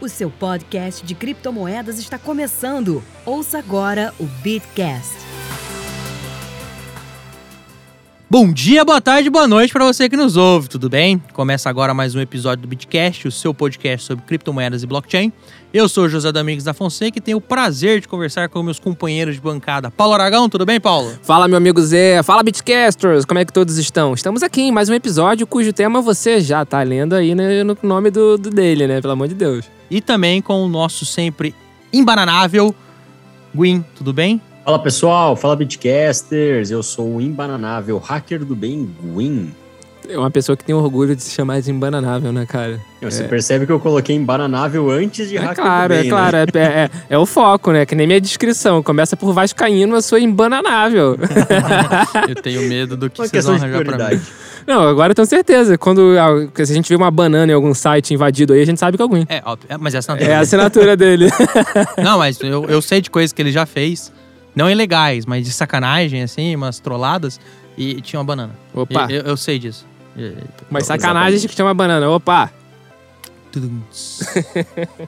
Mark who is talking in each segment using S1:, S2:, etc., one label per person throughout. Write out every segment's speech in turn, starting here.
S1: O seu podcast de criptomoedas está começando. Ouça agora o Bitcast.
S2: Bom dia, boa tarde, boa noite para você que nos ouve, tudo bem? Começa agora mais um episódio do Bitcast, o seu podcast sobre criptomoedas e blockchain. Eu sou José Domingos da Fonseca e tenho o prazer de conversar com meus companheiros de bancada. Paulo Aragão, tudo bem, Paulo?
S3: Fala, meu amigo Zé. Fala, Bitcasters. Como é que todos estão? Estamos aqui em mais um episódio cujo tema você já tá lendo aí né, no nome do, do dele, né? Pelo amor de Deus.
S2: E também com o nosso sempre imbananável Gwyn, tudo bem?
S4: Fala pessoal, fala Bitcasters, eu sou o imbananável hacker do bem Gwyn.
S3: É uma pessoa que tem orgulho de se chamar de imbananável, né, cara?
S4: Você é. percebe que eu coloquei imbananável antes de
S3: é
S4: hacker
S3: claro,
S4: do bem,
S3: É claro,
S4: né?
S3: é, é, é, o foco, né? Que nem minha descrição. Começa por Vascaíno, eu sou imbananável.
S2: eu tenho medo do que
S4: Uma
S2: vocês vão arranjar pra mim.
S3: Não, agora eu tenho certeza. Quando se a gente vê uma banana em algum site invadido aí, a gente sabe que é alguém.
S2: É, óbvio, é, mas essa não
S3: É a assinatura dele.
S2: Não, mas eu, eu sei de coisas que ele já fez, não ilegais, mas de sacanagem, assim, umas trolladas, e tinha uma banana.
S3: Opa.
S2: E- Eu, eu sei disso. E-
S3: Mas sacanagem que chama banana. Opa!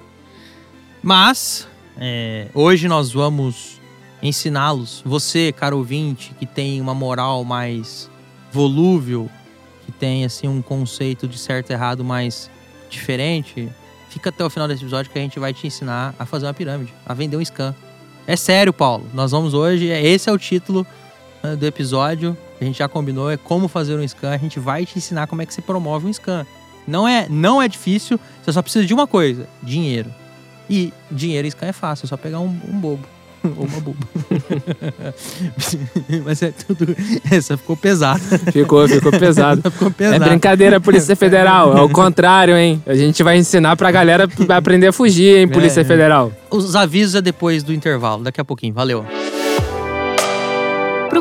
S2: Mas, é, hoje nós vamos ensiná-los, você, caro ouvinte, que tem uma moral mais volúvel, que tem, assim, um conceito de certo e errado mais diferente, fica até o final desse episódio que a gente vai te ensinar a fazer uma pirâmide, a vender um scan. É sério, Paulo. Nós vamos hoje, esse é o título né, do episódio, a gente já combinou, é como fazer um scan. A gente vai te ensinar como é que se promove um scan. Não é, não é difícil, você só precisa de uma coisa: dinheiro. E dinheiro em scan é fácil, é só pegar um, um bobo. Ou uma boba. Mas é tudo. Essa ficou pesada.
S3: Ficou, ficou pesado.
S2: Ficou
S3: É
S2: pesada.
S3: brincadeira, Polícia Federal. É o contrário, hein? A gente vai ensinar pra galera aprender a fugir, hein, Polícia
S2: É.
S3: Federal.
S2: Os avisos é depois do intervalo, daqui a pouquinho. Valeu.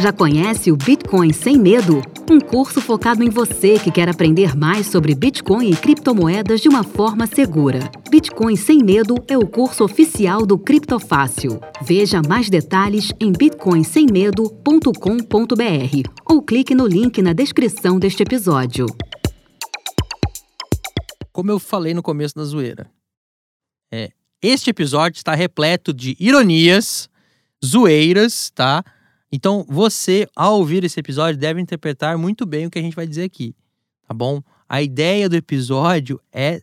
S1: Já conhece o Bitcoin Sem Medo? Um curso focado em você que quer aprender mais sobre Bitcoin e criptomoedas de uma forma segura. Bitcoin Sem Medo é o curso oficial do Criptofácil. Veja mais detalhes em bitcoinsemmedo.com.br ou clique no link na descrição deste episódio.
S2: Como eu falei no começo da zoeira, é, este episódio está repleto de ironias, zoeiras, tá? Então você, ao ouvir esse episódio, deve interpretar muito bem o que a gente vai dizer aqui, tá bom? A ideia do episódio é,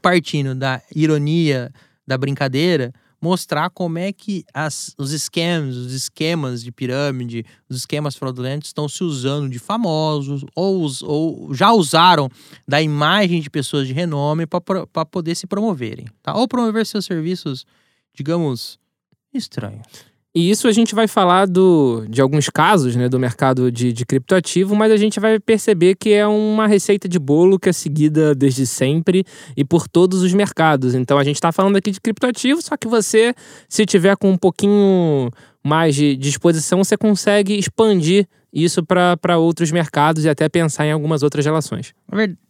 S2: partindo da ironia, da brincadeira, mostrar como é que as- os scams, os esquemas de pirâmide, os esquemas fraudulentos estão se usando de famosos ou, ou já usaram da imagem de pessoas de renome para poder se promoverem, tá? Ou promover seus serviços, digamos, estranhos.
S3: E isso a gente vai falar do, de alguns casos né, do mercado de, de criptoativo, mas a gente vai perceber que é uma receita de bolo que é seguida desde sempre e por todos os mercados. Então a gente está falando aqui de criptoativo, só que você, se tiver com um pouquinho mais de disposição, você consegue expandir isso para outros mercados e até pensar em algumas outras relações.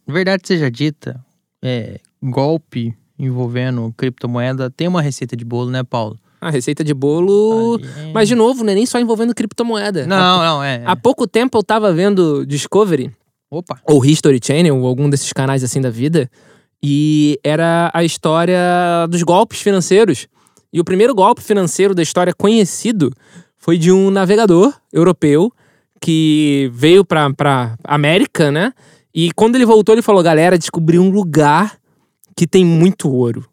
S2: Verdade seja dita, é, golpe envolvendo criptomoeda tem uma receita de bolo, né, Paulo?
S3: A receita de bolo.
S2: É-
S3: Mas, de novo, não é nem só envolvendo criptomoeda.
S2: Não, não, é. é.
S3: Há pouco tempo eu tava vendo Discovery,
S2: Opa.
S3: ou History Channel, ou algum desses canais assim da vida, e era a história dos golpes financeiros. E o primeiro golpe financeiro da história conhecido foi de um navegador europeu que veio pra, pra América, né? E quando ele voltou, ele falou: galera, descobri um lugar que tem muito ouro.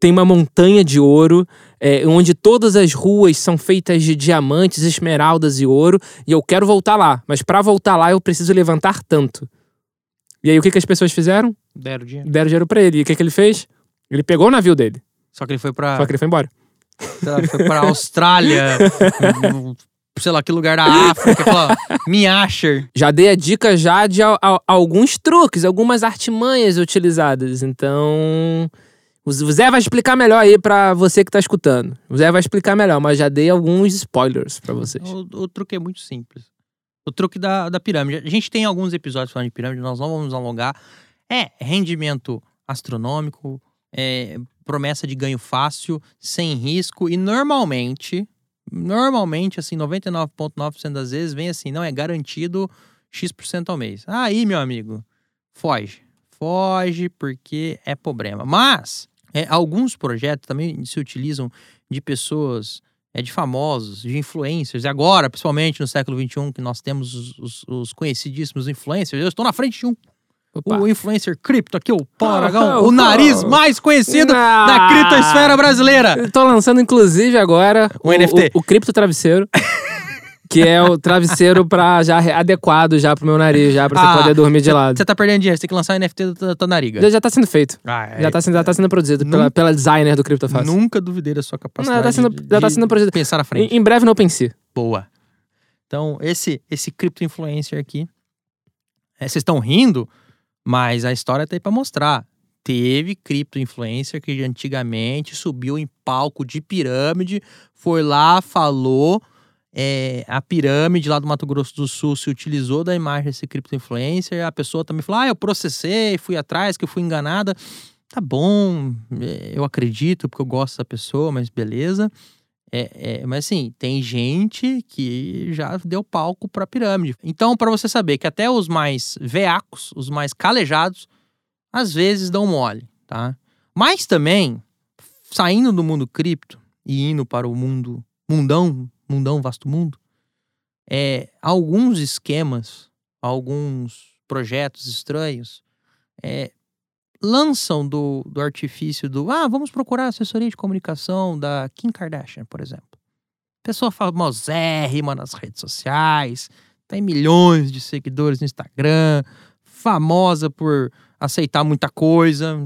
S3: Tem uma montanha de ouro, é, onde todas as ruas são feitas de diamantes, esmeraldas e ouro, e eu quero voltar lá. Mas pra voltar lá, eu preciso levantar tanto. E aí, o que, que as pessoas fizeram?
S2: Deram dinheiro.
S3: Deram dinheiro pra ele. E o que, que ele fez? Ele pegou o navio dele,
S2: Só que ele foi pra,
S3: só que ele foi embora.
S2: lá, foi pra Austrália, sei lá, que lugar da África. Falou, Miasher.
S3: Já dei a dica já de al- al- alguns truques, algumas artimanhas utilizadas. Então, O Zé vai explicar melhor aí pra você que tá escutando. O Zé vai explicar melhor, mas já dei alguns spoilers pra vocês.
S2: O, o truque é muito simples. O truque da, da pirâmide. A gente tem alguns episódios falando de pirâmide, nós não vamos alongar. É rendimento astronômico, é promessa de ganho fácil, sem risco e normalmente, normalmente, assim, 99,9% das vezes vem assim, não é garantido X% ao mês. Aí, meu amigo, foge. Foge porque é problema. Mas, é, alguns projetos também se utilizam de pessoas, é, de famosos, de influencers. E agora, principalmente no século XXI, que nós temos os, os, os conhecidíssimos influencers. Eu estou na frente de um
S3: Opa.
S2: o influencer cripto aqui, o Paulo
S3: Ah,
S2: Aragão, o nariz mais conhecido
S3: Ah.
S2: da criptosfera brasileira.
S3: Tô lançando, inclusive, agora
S2: O NFT.
S3: O, cripto travesseiro. que é o travesseiro pra já adequado já pro meu nariz, já pra você
S2: Ah,
S3: poder dormir de lado.
S2: Você tá perdendo dinheiro, você tem que lançar o NFT da tua nariga.
S3: Já, já tá sendo feito.
S2: Ah, é.
S3: Já tá sendo, já tá sendo produzido
S2: Nunca-
S3: pela, pela designer do CryptoFast.
S2: Nunca duvidei da sua capacidade
S3: Não, já tá sendo-
S2: de,
S3: já tá sendo projeto-
S2: pensar na frente.
S3: Em, em breve no OpenSea.
S2: Boa. Então, esse esse cripto influencer aqui, é, vocês estão rindo, mas a história tá aí pra mostrar. Teve cripto influencer que antigamente subiu em palco de pirâmide, foi lá, falou, é, a pirâmide lá do Mato Grosso do Sul se utilizou da imagem desse cripto influencer, a pessoa também falou, ah, eu processei, fui atrás, que eu fui enganada. Tá bom, é, eu acredito porque eu gosto dessa pessoa, mas beleza. É, é, mas assim, tem gente que já deu palco pra pirâmide. Então, pra você saber que até os mais veacos, os mais calejados, às vezes dão mole, tá? Mas também, saindo do mundo cripto e indo para o mundo mundão, mundão, vasto mundo, é, alguns esquemas, alguns projetos estranhos é, lançam do, do artifício do ah, vamos procurar assessoria de comunicação da Kim Kardashian, por exemplo. Pessoa famosérrima nas redes sociais, tem milhões de seguidores no Instagram, famosa por aceitar muita coisa.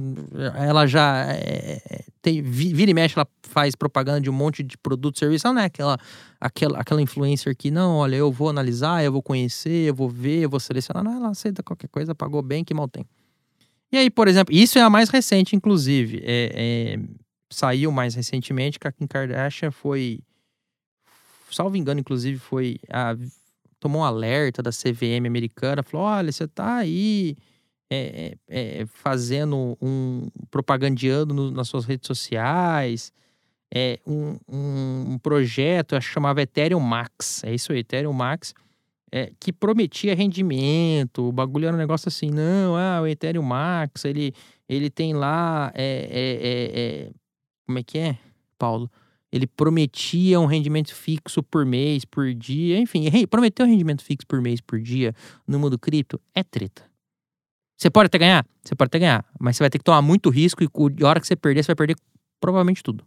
S2: Ela já é, é, tem, vi- vira e mexe, ela faz propaganda de um monte de produto serviço. Ela não é aquela, aquela, aquela influencer que, não, olha, eu vou analisar, eu vou conhecer, eu vou ver, eu vou selecionar. Não, ela aceita qualquer coisa, pagou bem, que mal tem. E aí, por exemplo, isso é a mais recente, inclusive. É, é, saiu mais recentemente que a Kim Kardashian foi. Salvo engano, inclusive, foi. A, tomou um alerta da CVM americana, falou: olha, você tá aí é, é, é, fazendo um. propagandeando no- nas suas redes sociais. É, um, um, projeto, acho que chamava Ethereum Max. É isso aí, Ethereum Max é, que prometia rendimento, o bagulho era um negócio assim, não, ah, o Ethereum Max, ele, ele tem lá, é, é, é, como é que é, Paulo? Ele prometia um rendimento fixo por mês, por dia, enfim, prometeu um rendimento fixo por mês, por dia, no mundo cripto, é treta. Você pode até ganhar? Você pode até ganhar, mas você vai ter que tomar muito risco e a hora que você perder, você vai perder provavelmente tudo.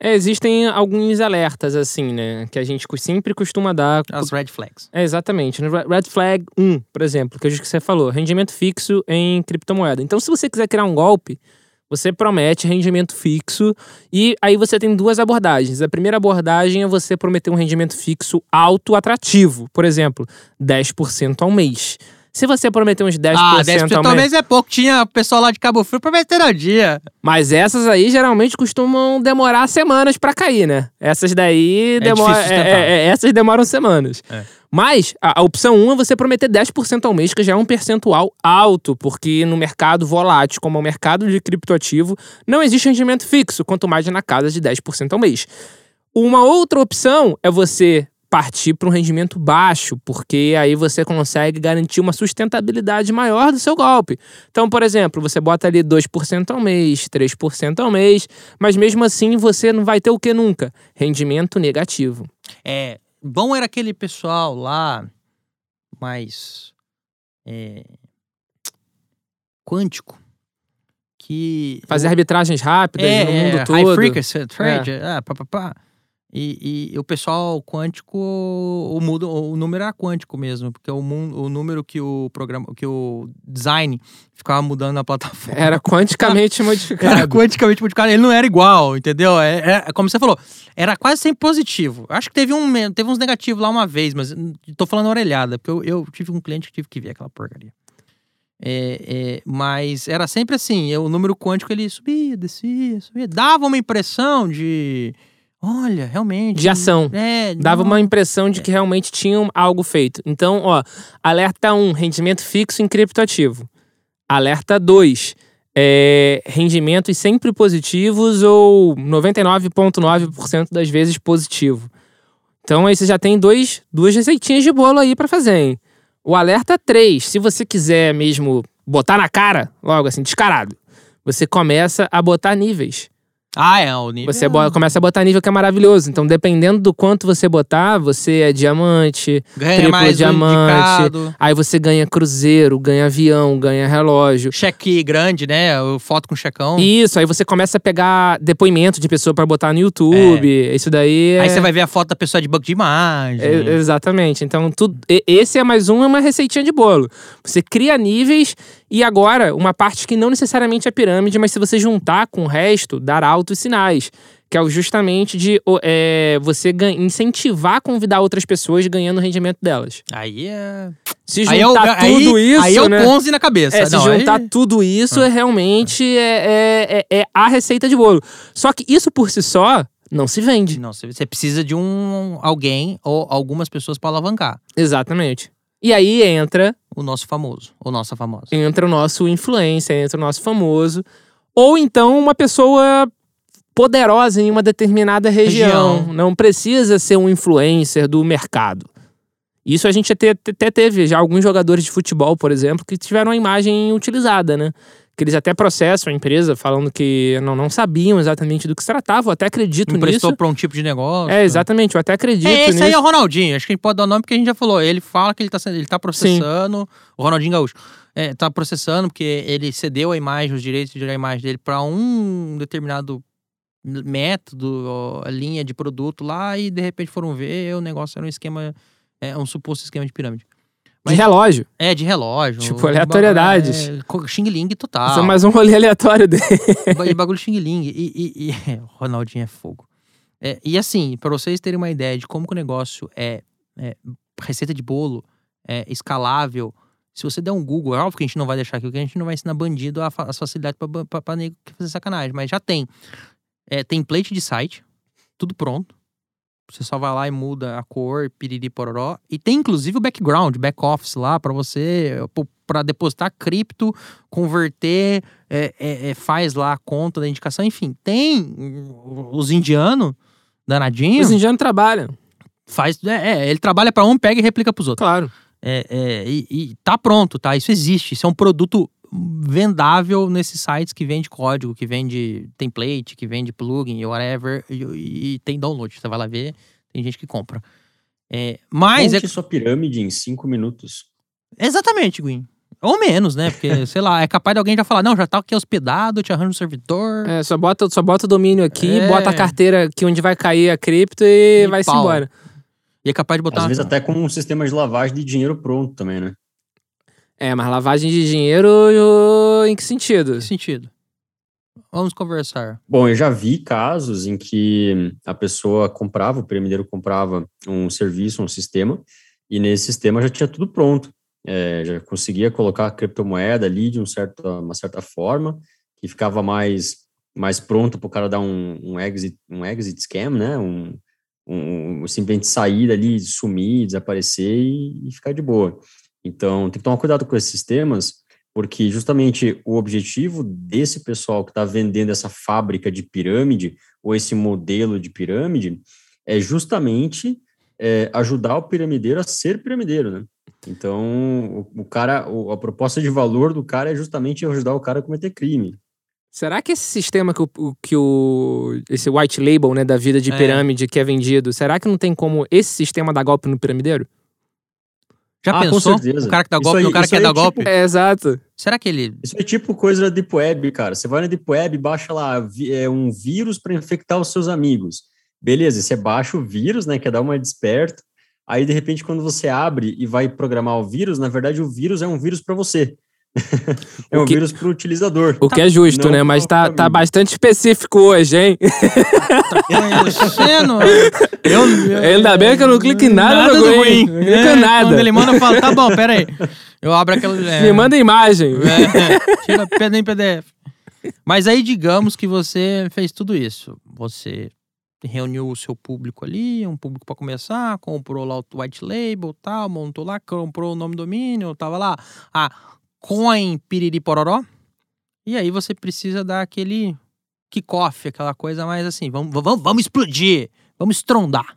S3: É, existem alguns alertas, assim, né? Que a gente sempre costuma dar.
S2: As red flags.
S3: É, exatamente. Re- Red Flag 1, por exemplo, que é o que você falou, rendimento fixo em criptomoeda. Então, se você quiser criar um golpe, você promete rendimento fixo e aí você tem duas abordagens. A primeira abordagem é você prometer um rendimento fixo alto atrativo, por exemplo, 10% ao mês. Se você prometer uns 10%,
S2: Ah, 10%
S3: ao mês,
S2: é pouco. Tinha pessoal lá de Cabo Frio prometendo ao dia.
S3: mas essas aí geralmente costumam demorar semanas pra cair, né? Essas daí
S2: É sustentar.
S3: é- é- essas demoram semanas.
S2: É.
S3: Mas a, a opção 1 é você prometer 10% ao mês, que já é um percentual alto, porque no mercado volátil, como é o mercado de criptoativo, não existe rendimento fixo, quanto mais na casa de 10% ao mês. Uma outra opção é você partir para um rendimento baixo, porque aí você consegue garantir uma sustentabilidade maior do seu golpe. Então, por exemplo, você bota ali 2% ao mês, 3% ao mês, mas mesmo assim você não vai ter o que nunca? Rendimento negativo.
S2: É, bom era aquele pessoal lá mais é, quântico que
S3: Fazer arbitragens rápidas
S2: é,
S3: no
S2: é,
S3: mundo
S2: high
S3: todo.
S2: frequency trade, ah, pá, pá, pá. E, e o pessoal quântico, o, mudo, o número era quântico mesmo, porque o, o número que o programa, que o design ficava mudando na plataforma.
S3: Era quanticamente
S2: Era
S3: modificado.
S2: quanticamente modificado, ele não era igual, entendeu? É, é- como você falou, era quase sempre positivo. Acho que teve, um, teve uns negativos lá uma vez, mas tô falando orelhada, porque eu, eu tive um cliente que tive que ver aquela porcaria. É, é, mas era sempre assim, o número quântico ele subia, descia, subia. Dava uma impressão de. Olha, realmente.
S3: De ação.
S2: É,
S3: Dava
S2: não-
S3: uma impressão de que realmente tinham algo feito. Então, ó, alerta 1, rendimento fixo em criptoativo. Alerta 2, é, rendimentos sempre positivos ou 99,9% das vezes positivo. Então aí você já tem dois, duas receitinhas de bolo aí pra fazer, hein? O alerta 3, se você quiser mesmo botar na cara, logo assim, descarado, você começa a botar níveis.
S2: Ah, é, o nível.
S3: Você começa a botar nível que é maravilhoso. Então, dependendo do quanto você botar, você é diamante,
S2: ganha
S3: triplo
S2: mais um
S3: diamante.
S2: indicado.
S3: aí você ganha cruzeiro, ganha avião, ganha relógio.
S2: Cheque grande, né? Foto com checão.
S3: Isso, aí você começa a pegar depoimento de pessoa pra botar no YouTube. Isso daí é.
S2: Aí você vai ver a foto da pessoa de banco de imagem.
S3: É, exatamente. Então, tudo, esse é mais um, é uma receitinha de bolo. Você cria níveis e agora, uma parte que não necessariamente é pirâmide, mas se você juntar com o resto, dar altos sinais. Que é o justamente de o- é, você incentivar a convidar outras pessoas ganhando o rendimento delas.
S2: Aí é.
S3: Se
S2: Aí
S3: juntar
S2: é o, aí,
S3: tudo isso,
S2: aí é o
S3: né?
S2: Ponzi na cabeça.
S3: É, se
S2: Não, aí-
S3: juntar tudo isso,
S2: Ah.
S3: é realmente é, é, é- é a receita de bolo. Só que isso por si só não se vende.
S2: Não, você você precisa de um alguém ou algumas pessoas para alavancar.
S3: Exatamente. E aí entra
S2: O nosso famoso, ou nossa famosa.
S3: entra o nosso influencer, entra o nosso famoso. Ou então uma pessoa poderosa em uma determinada região.
S2: Região.
S3: Não precisa ser um influencer do mercado. Isso a gente até, até teve já alguns jogadores de futebol, por exemplo, que tiveram a imagem utilizada, né? Que eles até processam a empresa falando que não, não sabiam exatamente do que se tratava. Eu até acredito
S2: Emprestou
S3: nisso.
S2: para um tipo de negócio.
S3: É, exatamente, eu até acredito
S2: É, esse
S3: nisso.
S2: aí é o Ronaldinho. Acho que a gente pode dar o nome porque a gente já falou. Ele fala que ele tá, sendo- ele tá processando. O Ronaldinho Gaúcho. É, tá processando porque ele cedeu a imagem, os direitos de a imagem dele para um determinado método, linha de produto lá e de repente foram ver o negócio era um esquema, é, um suposto esquema de pirâmide.
S3: De relógio.
S2: É, de relógio.
S3: Tipo, aleatoriedades.
S2: É, Xing Ling total.
S3: Isso é mais um rolê aleatório dele.
S2: E bagulho Xing Ling. E, e, e- Ronaldinho é fogo. É, e assim, para vocês terem uma ideia de como que o negócio é, é receita de bolo, é escalável. Se você der um Google, é óbvio que a gente não vai deixar aqui, porque a gente não vai ensinar bandido a, fa- as facilidades pra nego que fazer sacanagem. Mas já tem. É, template de site, tudo pronto. Você só vai lá e muda a cor, piriri pororó. E tem inclusive o background, back office lá pra você, para depositar cripto, converter, é, é, é, faz lá a conta da indicação. Enfim, tem os indianos, danadinhos,
S3: Os indianos trabalham,
S2: faz. É, é, ele trabalha pra um, pega e replica pros outros.
S3: claro.
S2: É, é, e, e tá pronto, tá? Isso existe. Isso é um produto vendável nesses sites que vende código, que vende template, que vende plugin, whatever, e, e tem download. Você vai lá ver, tem gente que compra. É, mas é
S4: Monte sua pirâmide em cinco minutos.
S2: exatamente, Gwyn. Ou menos, né? Porque, sei lá, é capaz de alguém já falar, não, já tá aqui hospedado, te arranjo um servidor.
S3: É, só bota, só bota o domínio aqui,
S2: É.
S3: bota a carteira aqui onde vai cair a cripto e,
S2: E
S3: vai-se embora.
S2: E é capaz de botar.
S4: Às vezes até com um sistema de lavagem de dinheiro pronto também, né?
S3: É, mas lavagem de dinheiro em que sentido?
S2: Que sentido? Vamos conversar.
S4: Bom, eu já vi casos em que a pessoa comprava, o piramideiro comprava um serviço, um sistema, e nesse sistema já tinha tudo pronto. É, já conseguia colocar a criptomoeda ali de um certo, uma certa forma, que ficava mais, mais pronto para o cara dar um, um, exit, um exit scam, né? Um, um, simplesmente sair dali, sumir, desaparecer e, e ficar de boa. Então, tem que tomar cuidado com esses sistemas, porque justamente o objetivo desse pessoal que está vendendo essa fábrica de pirâmide ou esse modelo de pirâmide é justamente é, ajudar o piramideiro a ser piramideiro, né? Então, o, o cara, o, a proposta de valor do cara é justamente ajudar o cara a cometer crime.
S3: Será que esse sistema que o, que o esse white label, né, da vida de
S2: É.
S3: pirâmide que é vendido, será que não tem como esse sistema dar golpe no piramideiro?
S2: Já
S4: Ah, com
S2: pensou?
S4: certeza.
S2: O cara que dá golpe
S4: aí-
S2: no cara que
S4: é
S2: golpe?
S4: tipo-
S3: É, exato.
S2: Será que ele.
S4: Isso é tipo coisa da Deep Web, cara. Você vai na Deep Web, baixa lá é, um vírus para infectar os seus amigos. Beleza, você baixa o vírus, né? Quer dar uma desperto. Aí, de repente, quando você abre e vai programar o vírus, na verdade, o vírus é um vírus para você. É um
S3: O que-
S4: vírus pro utilizador.
S3: O que é justo,
S4: Não
S3: né? Mas tá, tá bastante específico hoje, hein?
S2: Conhecendo. Eu, eu-
S3: Ainda bem que eu não clico em nada no Green. Não clico em
S2: É,
S3: nada.
S2: Quando ele manda, eu falo, tá bom, pera aí. Eu abro aquela... é,
S3: Me manda imagem.
S2: É, tira em PDF. Mas aí, digamos que você fez tudo isso. Você reuniu o seu público ali, um público para começar, comprou lá o white label tal, montou lá, comprou o nome do domínio, tava lá a coin piriri pororó. E aí você precisa dar aquele kickoff, aquela coisa mais assim, vamos, vamos, vamos explodir, vamos estrondar.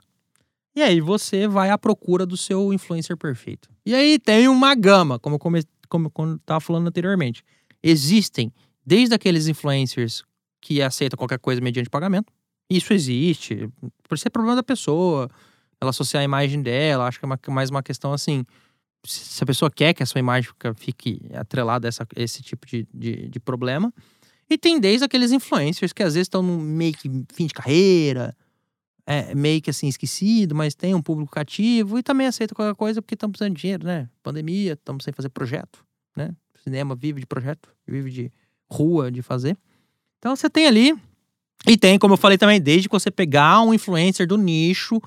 S2: E aí você vai à procura do seu influencer perfeito. E aí tem uma gama, como eu come, como eu tava falando anteriormente. Existem desde aqueles influencers que aceitam qualquer coisa mediante pagamento. Isso existe. Por ser problema da pessoa, ela associar a imagem dela, acho que é uma- mais uma questão assim. Se a pessoa quer que a sua imagem fique atrelada a essa, esse tipo de, de, de problema. E tem desde aqueles influencers que às vezes estão meio que fim de carreira, é, meio que assim esquecido, mas tem um público cativo e também aceita qualquer coisa porque estamos precisando de dinheiro, né? Pandemia, estamos sem fazer projeto, né? Cinema vive de projeto, vive de rua, de fazer. Então você tem ali e tem, como eu falei também, desde que você pegar um influencer do nicho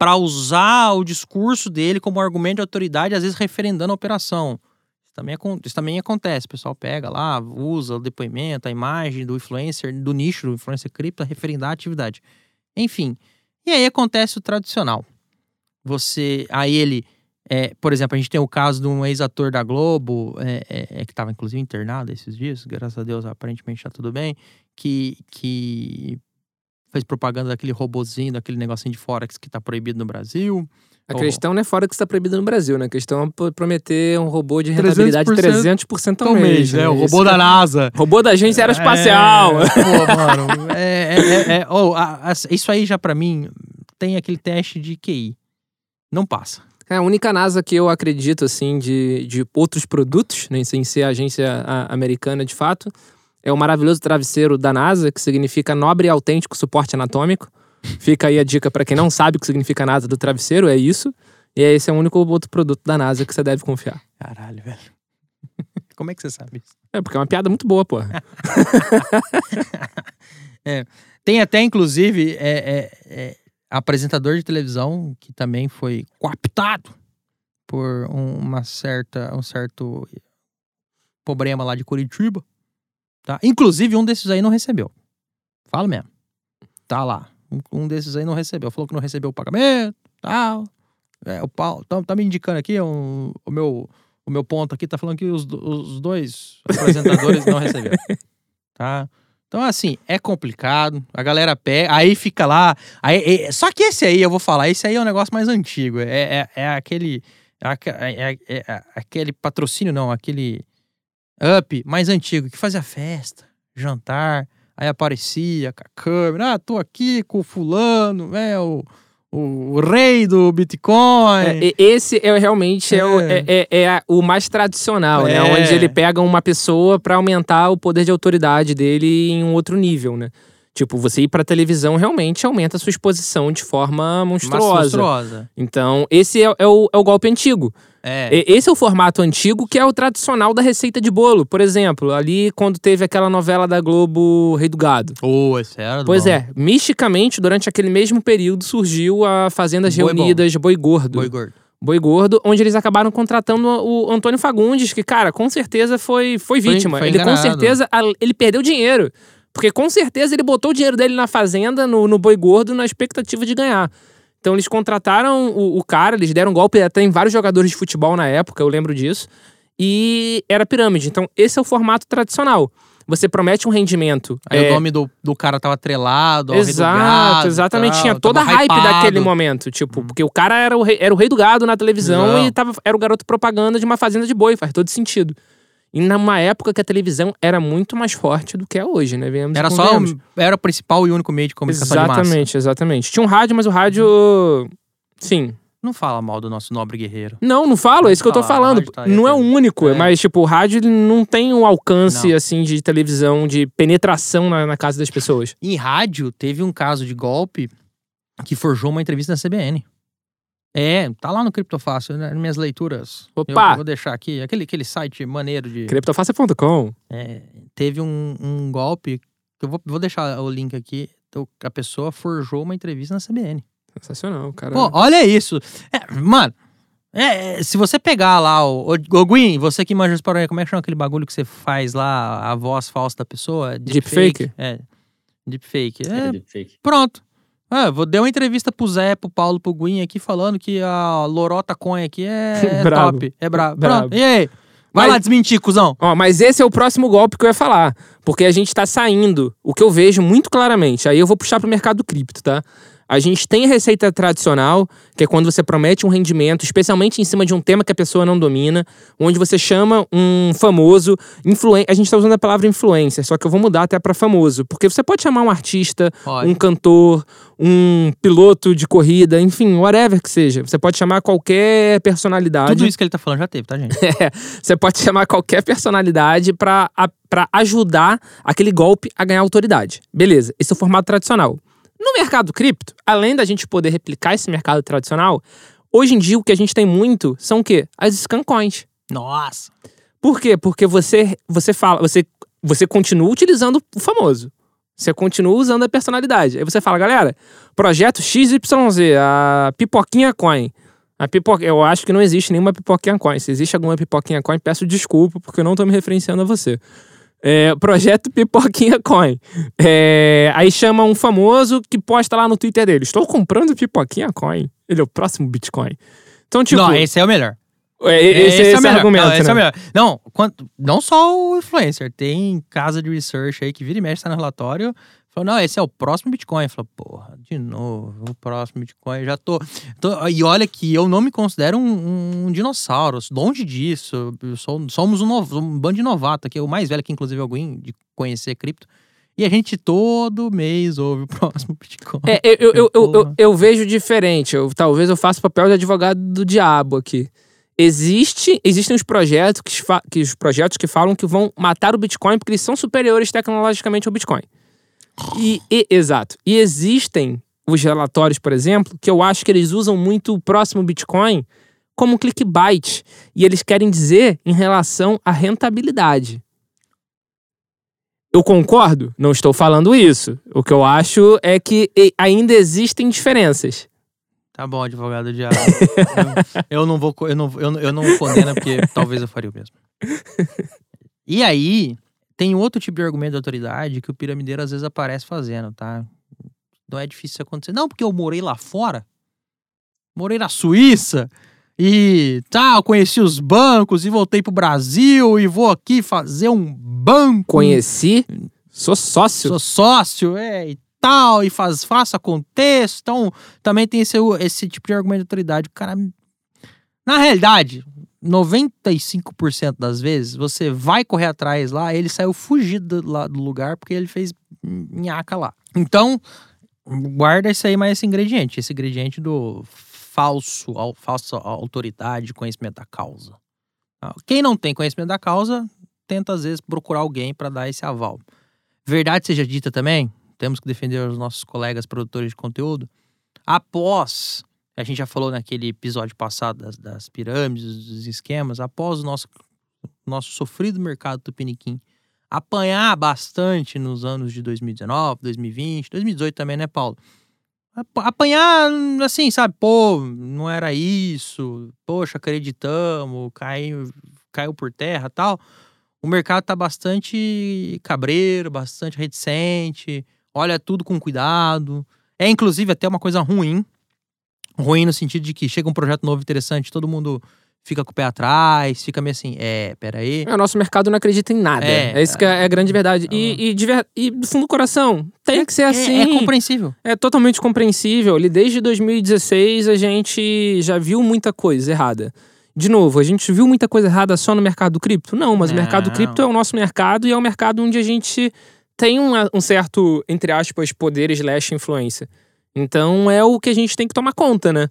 S2: para usar o discurso dele como argumento de autoridade, às vezes referendando a operação. Isso também, acon- isso também acontece. O pessoal pega lá, usa o depoimento, a imagem do influencer, do nicho do influencer cripto, referendar a atividade. Enfim. E aí acontece o tradicional. Você. Aí ele. é, por exemplo, a gente tem o caso de um ex-ator da Globo, é, é, é, que estava inclusive internado esses dias, graças a Deus, aparentemente está tudo bem, que, que fez propaganda daquele robozinho, daquele negocinho de Forex que está proibido no Brasil.
S3: A questão não é fora que está proibido no Brasil, né? A questão é pro- prometer um robô de rentabilidade
S2: 300%
S3: 300% ao mês. né? Isso que é-
S2: NASA.
S3: Robô da agência aeroespacial.
S2: É, pô, mano. É, é, é, é- oh, a- a- isso aí já pra mim tem aquele teste de QI. Não passa.
S3: É a única NASA que eu acredito, assim, de, de outros produtos, nem sem ser a agência a- americana de fato, é o maravilhoso travesseiro da NASA, que significa nobre e autêntico suporte anatômico. Fica aí a dica pra quem não sabe o que significa NASA do travesseiro, é isso. E esse é o único outro produto da NASA que você deve confiar.
S2: Caralho, velho. Como é que você sabe isso?
S3: É, porque é uma piada muito boa, pô.
S2: Tem até, inclusive, é, é, é, apresentador de televisão que também foi cooptado por um- uma certa, um certo problema lá de Curitiba. Tá? Inclusive, um desses aí não recebeu. Fala mesmo. Tá lá. Um, um desses aí não recebeu. Falou que não recebeu o pagamento, tal. É, o Paulo tá, tá me indicando aqui, um, o, meu, o meu ponto aqui tá falando que os, os dois apresentadores não receberam. Tá? Então, assim, é complicado. A galera pega, aí fica lá. Aí, é- só que esse aí, eu vou falar, esse aí é um negócio mais antigo. É, é, é aquele. É, aque- é- é- é aquele patrocínio, não, aquele up mais antigo, que fazia festa, jantar, aí aparecia com a câmera. Ah, tô aqui com o fulano, é o, o, o rei do Bitcoin.
S3: É, e- esse é realmente é. o,
S2: É.
S3: é- é- é o mais tradicional, né?
S2: É.
S3: Onde ele pega uma pessoa pra aumentar o poder de autoridade dele em um outro nível, né? Tipo, você ir pra televisão realmente aumenta a sua exposição de forma monstruosa.
S2: monstruosa.
S3: Então, esse é, é o, é o golpe antigo.
S2: É.
S3: Esse é o formato antigo que é o tradicional da receita de bolo. Por exemplo, ali quando teve aquela novela da Globo Rei do Gado.
S2: Esse era do
S3: Pois
S2: bom.
S3: é, misticamente, durante aquele mesmo período, surgiu a Fazendas
S2: Boi Bom.
S3: Reunidas Boi Gordo.
S2: Boi gordo.
S3: Boi Gordo, onde eles acabaram contratando o Antônio Fagundes, que, cara, com certeza foi, foi
S2: Foi-
S3: vítima.
S2: foi
S3: ele com
S2: enganado.
S3: certeza a- ele perdeu dinheiro. Porque com certeza ele botou o dinheiro dele na fazenda, no, no Boi Gordo, na expectativa de ganhar. Então eles contrataram o, o cara, eles deram golpe até em vários jogadores de futebol na época, eu lembro disso. E era pirâmide. Então esse é o formato tradicional. Você promete um rendimento.
S2: Aí
S3: é,
S2: o nome do, do cara tava atrelado, ao rei do
S3: Exato,
S2: gado
S3: exatamente.
S2: tal,
S3: Tinha toda a hype
S2: hypado.
S3: daquele momento. Tipo, porque o cara era o, rei, era o rei do gado na televisão
S2: Não.
S3: e tava, era o garoto propaganda de uma fazenda de boi. Faz todo sentido. E numa época que a televisão era muito mais forte do que é hoje, né? E
S2: Era só era o principal e único meio de comunicação de massa.
S3: Exatamente, exatamente. Tinha um rádio, mas o rádio. Sim.
S2: Não fala mal do nosso nobre guerreiro.
S3: Não, não falo, é isso que eu tô falando.
S2: tá
S3: não é o único,
S2: É.
S3: mas, tipo, o rádio não tem o alcance,
S2: Não.
S3: assim, de televisão, de penetração na, na casa das pessoas.
S2: Em rádio, teve um caso de golpe que forjou uma entrevista na CBN. É, tá lá no Criptofácil, né, nas minhas leituras.
S3: Opa!
S2: Eu vou deixar aqui, aquele, aquele site maneiro de...
S3: Criptofácil.com.
S2: É, teve um, um golpe, que eu vou, vou deixar o link aqui, então, a pessoa forjou uma entrevista na CBN.
S3: Sensacional, cara.
S2: Pô, olha isso. É, mano, é, se você pegar lá o, o, o Gwyn, você que manja para como é que chama aquele bagulho que você faz lá, a voz falsa da pessoa?
S3: Deepfake?
S2: É, deepfake.
S4: É,
S2: É,
S4: deepfake.
S2: pronto. Ah, vou dar uma entrevista pro Zé, pro Paulo, pro Gwyn aqui, falando que a Lorota Coin aqui é
S3: Brabo.
S2: top. É brabo.
S3: Brabo.
S2: Pronto. E aí? Vai
S3: Mas-
S2: lá desmentir, cuzão.
S3: Ó, mas esse é o próximo golpe que eu ia falar. Porque a gente tá saindo, o que eu vejo muito claramente. Aí eu vou puxar pro mercado cripto, tá? A gente tem a receita tradicional, que é quando você promete um rendimento, especialmente em cima de um tema que a pessoa não domina, onde você chama um famoso A gente tá usando a palavra influencer, só que eu vou mudar até pra famoso. Porque você pode chamar um artista,
S2: Pode.
S3: um cantor, um piloto de corrida, enfim, whatever que seja. Você pode chamar qualquer personalidade.
S2: Tudo isso que ele tá falando já teve, tá, gente?
S3: É, você pode chamar qualquer personalidade pra a- pra ajudar aquele golpe a ganhar autoridade. Beleza, esse é o formato tradicional. No mercado cripto, além da gente poder replicar esse mercado tradicional, hoje em dia o que a gente tem muito são o quê? As scam coins.
S2: Nossa.
S3: Por quê? Porque você você fala, você você continua utilizando o famoso. Você continua usando a personalidade. Aí você fala, galera, projeto XYZ, a pipoquinha coin. A pipoca, eu acho que não existe nenhuma pipoquinha coin. Se existe alguma pipoquinha coin, peço desculpa porque eu não tô me referenciando a você. É, projeto Pipoquinha Coin. É, aí chama um famoso que posta lá no Twitter dele: Estou comprando Pipoquinha Coin. Ele é o próximo Bitcoin. Então, tipo.
S2: não, esse é o melhor.
S3: É- esse, esse,
S2: o melhor.
S3: argumento.
S2: Não, esse é
S3: né?
S2: o melhor. Não, quanto, não só o influencer. Tem casa de research aí que vira e mexe, tá no relatório. Falou, não, esse é o próximo Bitcoin. Falou, porra, de novo, o próximo Bitcoin. Já tô, tô- E olha que eu não me considero um, um dinossauro. Longe disso. Sou- somos um, novo, um bando de novato aqui. O mais velho que, inclusive, alguém de conhecer cripto. E a gente todo mês ouve o próximo Bitcoin.
S3: É, eu, eu, eu, eu, vejo diferente. Eu, talvez eu faça o papel de advogado do diabo aqui. Existe, existem os projetos que, que os projetos que falam que vão matar o Bitcoin porque eles são superiores tecnologicamente ao Bitcoin. E, e- exato. E existem os relatórios, por exemplo, que eu acho que eles usam muito o próximo Bitcoin como clickbait. E eles querem dizer em relação à rentabilidade. Eu concordo? Não estou falando isso. O que eu acho é que ainda existem diferenças.
S2: Tá bom, advogado do diabo. eu, eu não vou, eu não, eu, eu não condeno porque talvez eu faria o mesmo. E aí, tem outro tipo de argumento da autoridade que o piramideiro às vezes aparece fazendo, tá? Não é difícil isso acontecer. Não, porque eu morei lá fora. Morei na Suíça. E tal, conheci os bancos e voltei pro Brasil e vou aqui fazer um banco.
S3: Conheci, sou sócio.
S2: Sou sócio, é, e tal, e faz, faça contexto. Então, também tem esse, esse tipo de argumento de autoridade. O cara. Na realidade, 95% das vezes, você vai correr atrás lá, ele saiu fugido do, lá do lugar porque ele fez nhaca lá. Então, guarda isso aí mais esse ingrediente, esse ingrediente do falso, au- falsa autoridade, conhecimento da causa. Tá? Quem não tem conhecimento da causa, tenta às vezes procurar alguém para dar esse aval. Verdade seja dita também, temos que defender os nossos colegas produtores de conteúdo. Após, a gente já falou naquele episódio passado das, das pirâmides, dos esquemas, após o nosso, nosso sofrido mercado tupiniquim apanhar bastante nos anos de 2019, 2020, 2018 também, né, Paulo? Ap- Apanhar, assim, sabe? Pô, não era isso. Poxa, acreditamos, caiu, caiu por terra tal. O mercado tá bastante cabreiro, bastante reticente, olha tudo com cuidado. É, inclusive, até uma coisa ruim. Ruim no sentido de que chega um projeto novo interessante, todo mundo fica com o pé atrás, fica meio assim, é, peraí.
S3: É, o nosso mercado não acredita em nada.
S2: É,
S3: É, isso que é a grande verdade. E, e, de e do fundo do coração, tem que ser assim.
S2: É, é compreensível.
S3: É totalmente compreensível. Desde 2016 a gente já viu muita coisa errada. De novo, a gente viu muita coisa errada só no mercado cripto? Não, mas o mercado
S2: Não.
S3: cripto é o nosso mercado e é o mercado onde a gente tem um, um certo, entre aspas, poder slash influência. Então é o que a gente tem que tomar conta, né?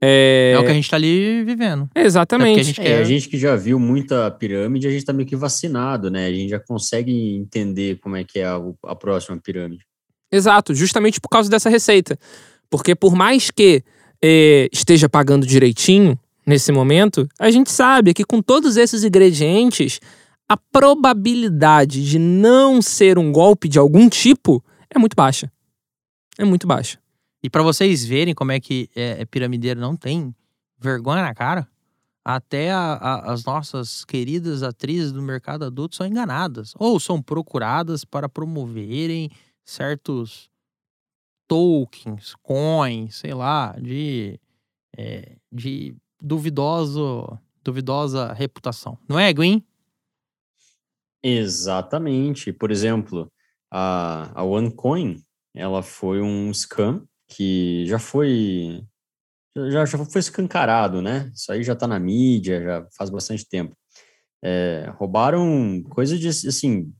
S3: É,
S2: É, o que a gente tá ali vivendo.
S3: Exatamente.
S2: É a gente
S4: É,
S2: quer-
S4: a gente que já viu muita pirâmide, a gente tá meio que vacinado, né? A gente já consegue entender como é que é a, a próxima pirâmide.
S3: Exato, justamente por causa dessa receita. Porque por mais que eh, esteja pagando direitinho nesse momento, a gente sabe que com todos esses ingredientes, a probabilidade de não ser um golpe de algum tipo é muito baixa. É muito baixa.
S2: E pra vocês verem como é que é, é piramideiro não tem vergonha na cara, até a- a- as nossas queridas atrizes do mercado adulto são enganadas ou são procuradas para promoverem certos tokens, coins, sei lá, de, é, de duvidoso, duvidosa reputação. Não é, Gwen?
S4: Exatamente. Por exemplo, a, a OneCoin, ela foi um scam que já foi já, já foi escancarado, né? Isso aí já tá na mídia, já faz bastante tempo. É, roubaram coisa de, assim,